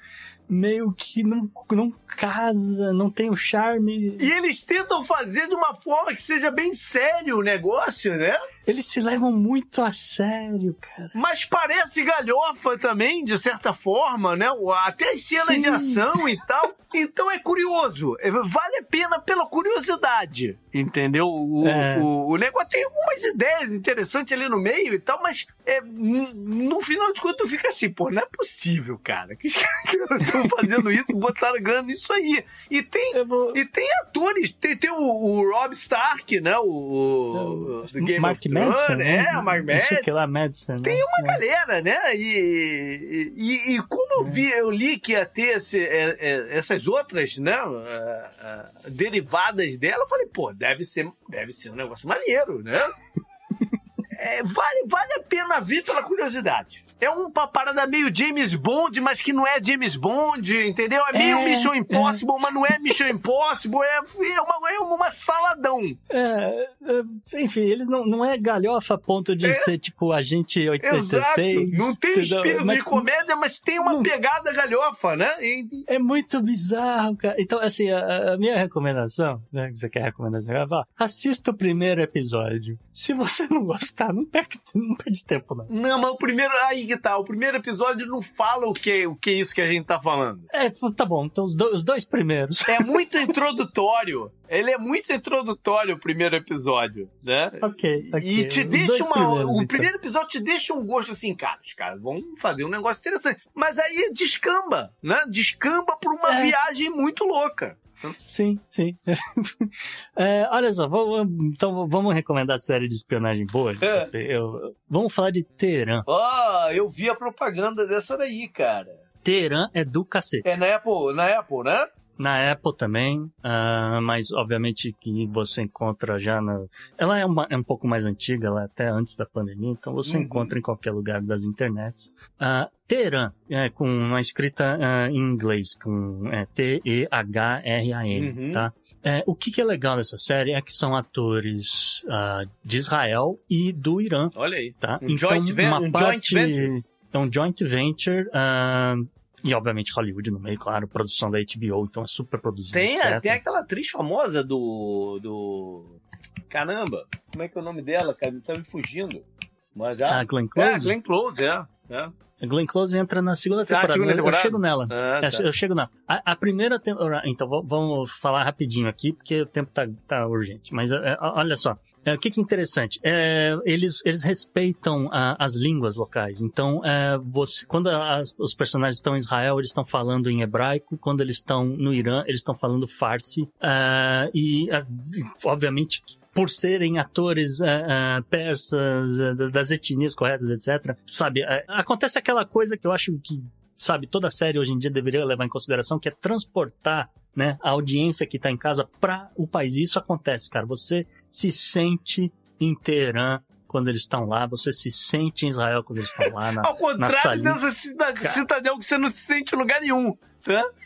C: meio que não, não casa, não tem o charme.
B: E eles tentam fazer de uma forma que seja bem sério o negócio, né?
C: Eles se levam muito a sério, cara.
B: Mas parece galhofa também, de certa forma, né? Até as cenas
C: Sim.
B: de ação e tal. Então é curioso. É, Vale a pena pela curiosidade. Entendeu? O,
C: É.
B: o, o negócio tem algumas ideias interessantes ali no meio e tal, mas é, no final de contas tu fica assim, pô, não é possível, cara. Que os caras estão fazendo isso botaram grana nisso aí. E tem,
C: vou-
B: e tem atores, tem, tem o, o Rob Stark, né? O, o do Game
C: Mark
B: of
C: Madsen, né?
B: é, o Mark
C: o que lá.
B: Tem
C: né?
B: uma galera, né? E, e, e como eu vi, eu li que ia ter esse- é, é, essas outras, né? é, é, derivadas dela, eu falei, pô, deve ser, deve ser um negócio maneiro, né? É, vale, vale a pena ver pela curiosidade. É uma parada meio James Bond, mas que não é James Bond, entendeu? É meio
C: É,
B: Mission Impossible, mas não é Mission Impossible. É, é, uma, é uma saladão.
C: É, é, enfim, eles não, não é galhofa a ponto de
B: É.
C: ser tipo agente
B: Exato.
C: 86.
B: Não tem
C: entendeu?
B: espírito
C: Mas
B: de comédia, mas tem uma
C: Não.
B: pegada galhofa, né? E-
C: É muito bizarro, cara. Então, assim, a, a minha recomendação, né, que você quer recomendação, é assista o primeiro episódio. Se você não gostar, não perde, não perde tempo, não.
B: Não, mas o primeiro. Aí que tá. O primeiro episódio não fala o que, o que é isso que a gente tá falando.
C: É, tá bom, então os, do- os dois primeiros.
B: É muito introdutório. Ele é muito introdutório, o primeiro episódio, né?
C: ok, ok.
B: E te deixa uma. o
C: então.
B: primeiro episódio te deixa um gosto assim, cara, os caras vão fazer um negócio interessante. Mas aí descamba, né? Descamba por uma
C: É.
B: viagem muito louca.
C: Sim, sim. É, olha só, vamos- então vamos recomendar a série de espionagem boa.
B: É.
C: Eu- vamos falar de Teherã.
B: Ó, eu vi a propaganda dessa daí, cara.
C: Teherã é do cacete.
B: É na Apple, na Apple, né?
C: Na Apple também, ah, mas obviamente que você encontra já na. Ela é, uma- é um pouco mais antiga, ela é até antes da pandemia, então você
B: Uhum.
C: encontra em qualquer lugar das internets. Uh, Teherã, é, com uma escrita ah, em inglês, com é, T-E-H-R-A-N,
B: Uhum.
C: tá? É, o que, que é legal dessa série é que são atores ah, de Israel e do Irã,
B: Olha aí.
C: tá?
B: Um joint ven-
C: uma
B: um joint
C: parte-
B: venture.
C: É um joint venture, ah, e obviamente Hollywood no meio, claro, produção da HBO, então é super produzido,
B: Tem,
C: etc.
B: tem aquela atriz famosa do. do. Caramba, como é que é o nome dela, cara? Tá me fugindo. Mas já.
C: A Glenn
B: É,
C: Close?
B: Glenn Close, é. é.
C: A Glenn Close entra na segunda
B: Tá,
C: temporada.
B: segunda
C: eu-
B: temporada?
C: Eu chego nela.
B: Ah,
C: É,
B: tá.
C: Eu chego nela. A, a primeira temporada... Então, vamos falar rapidinho aqui, porque o tempo tá, tá urgente. Mas é, é, olha só. É, o que, que é interessante? É, eles, eles respeitam a- as línguas locais. Então, é, você, quando as- os personagens estão em Israel, eles estão falando em hebraico. Quando eles estão no Irã, eles estão falando farsi. Ah, e, obviamente, por serem atores ah, ah, persas, da- das etnias corretas, etc. Sabe, é, acontece aquela coisa que eu acho que, sabe, toda série hoje em dia deveria levar em consideração, que é transportar né, a audiência que tá em casa para o país. Isso acontece, cara. Você se sente em Teherã quando eles estão lá, você se sente em Israel quando eles estão lá na,
B: Ao
C: na
B: contrário
C: salinha.
B: dessa cida- cidadel que você não se sente em lugar nenhum.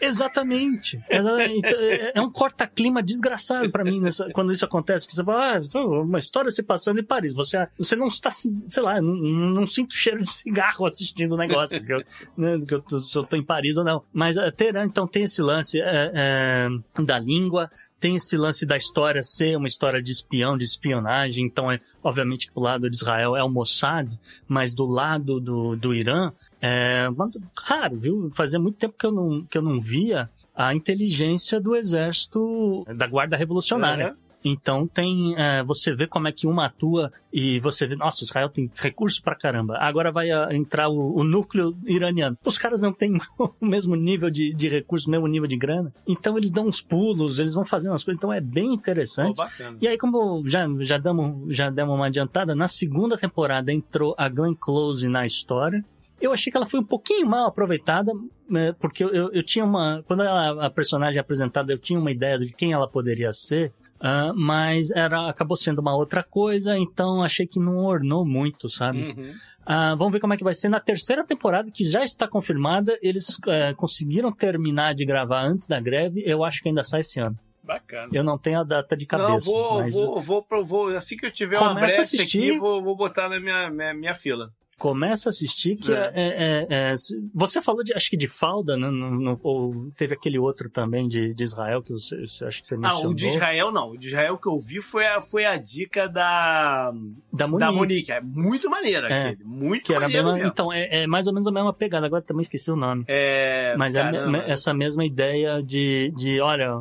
C: Exatamente. Exatamente. Então, é- É um corta-clima desgraçado pra mim nessa- quando isso acontece. Que você fala, ah, é uma história se passando em Paris. Você, você não está, sei lá, não, não sinto cheiro de cigarro assistindo o negócio, que eu, né, que eu, se eu tô em Paris ou não. Mas uh, Teherã, então, tem esse lance é, é, da língua, tem esse lance da história ser uma história de espião, de espionagem. Então, é obviamente que do lado de Israel é o Mossad, mas do lado do, do Irã é raro, viu? Fazia muito tempo que eu não, que eu não via a inteligência do exército da guarda revolucionária.
B: É.
C: Então tem, é, você vê como é que uma atua e você vê, nossa, Israel tem recurso pra caramba. Agora vai ah, entrar o, o núcleo iraniano. Os caras não têm o mesmo nível de, de recurso, o mesmo nível de grana. Então eles dão uns pulos, eles vão fazendo as coisas. Então é bem interessante.
B: bacana.
C: E aí, como já, já, damos, já demos uma adiantada, na segunda temporada entrou a Glenn Close na história. Eu achei que ela foi um pouquinho mal aproveitada, né, porque eu, eu, eu tinha uma. Quando ela, a personagem é apresentada, eu tinha uma ideia de quem ela poderia ser. ah, mas era, acabou sendo uma outra coisa, então achei que não ornou muito, sabe?
B: Uhum.
C: Ah, vamos ver como é que vai ser na terceira temporada, que já está confirmada. Eles eh, conseguiram terminar de gravar antes da greve. Eu acho que ainda sai esse ano.
B: Bacana.
C: Eu não tenho a data de cabeça.
B: não, vou,
C: mas...
B: vou, vou, pro- vou, assim que eu tiver uma
C: Começa
B: brecha
C: assistir.
B: aqui, vou, vou botar na minha, minha, minha fila.
C: Começa a assistir que
B: É.
C: é. é- é- se- você falou de acho que de falda, né? No- no- ou teve aquele outro também de, de Israel que eu, eu acho que você
B: Ah,
C: mencionou.
B: o de Israel não. O de Israel que eu vi foi a, foi a dica da,
C: da Monique.
B: da Monique. É muito maneira
C: É.
B: aquele. Muito
C: Que era mesma, então, é, é mais ou menos a mesma pegada, agora também esqueci o nome.
B: É,
C: Mas é
B: caramba.
C: me- essa mesma ideia de, de olha,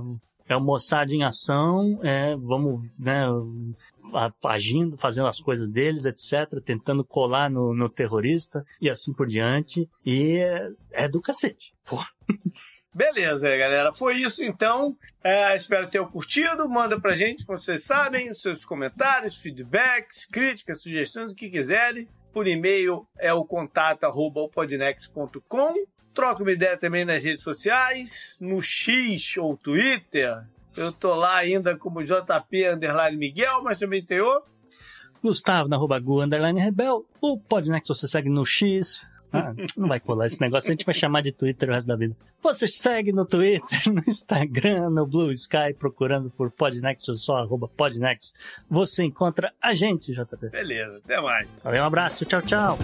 C: é o Mossad em ação, é, vamos, né, agindo, fazendo as coisas deles, etc., tentando colar no, no terrorista e assim por diante. E é, é do cacete. Pô.
B: Beleza, galera. Foi isso então. É, espero ter curtido. Manda pra gente, como vocês sabem, seus comentários, feedbacks, críticas, sugestões, o que quiserem. Por e-mail é o contato arroba opodnex.com. Troca uma ideia também nas redes sociais, no X ou Twitter. Eu tô lá ainda como JP Underline Miguel, mas também tem outro.
C: Gustavo, na arroba Gu, underline Rebel. O Podnext você segue no X. Ah, não vai colar esse negócio, a gente vai chamar de Twitter o resto da vida. Você segue no Twitter, no Instagram, no Blue Sky, procurando por Podnext ou só arroba Podnext. Você encontra a gente, JP.
B: Beleza, até mais.
C: Valeu, um abraço, tchau, tchau.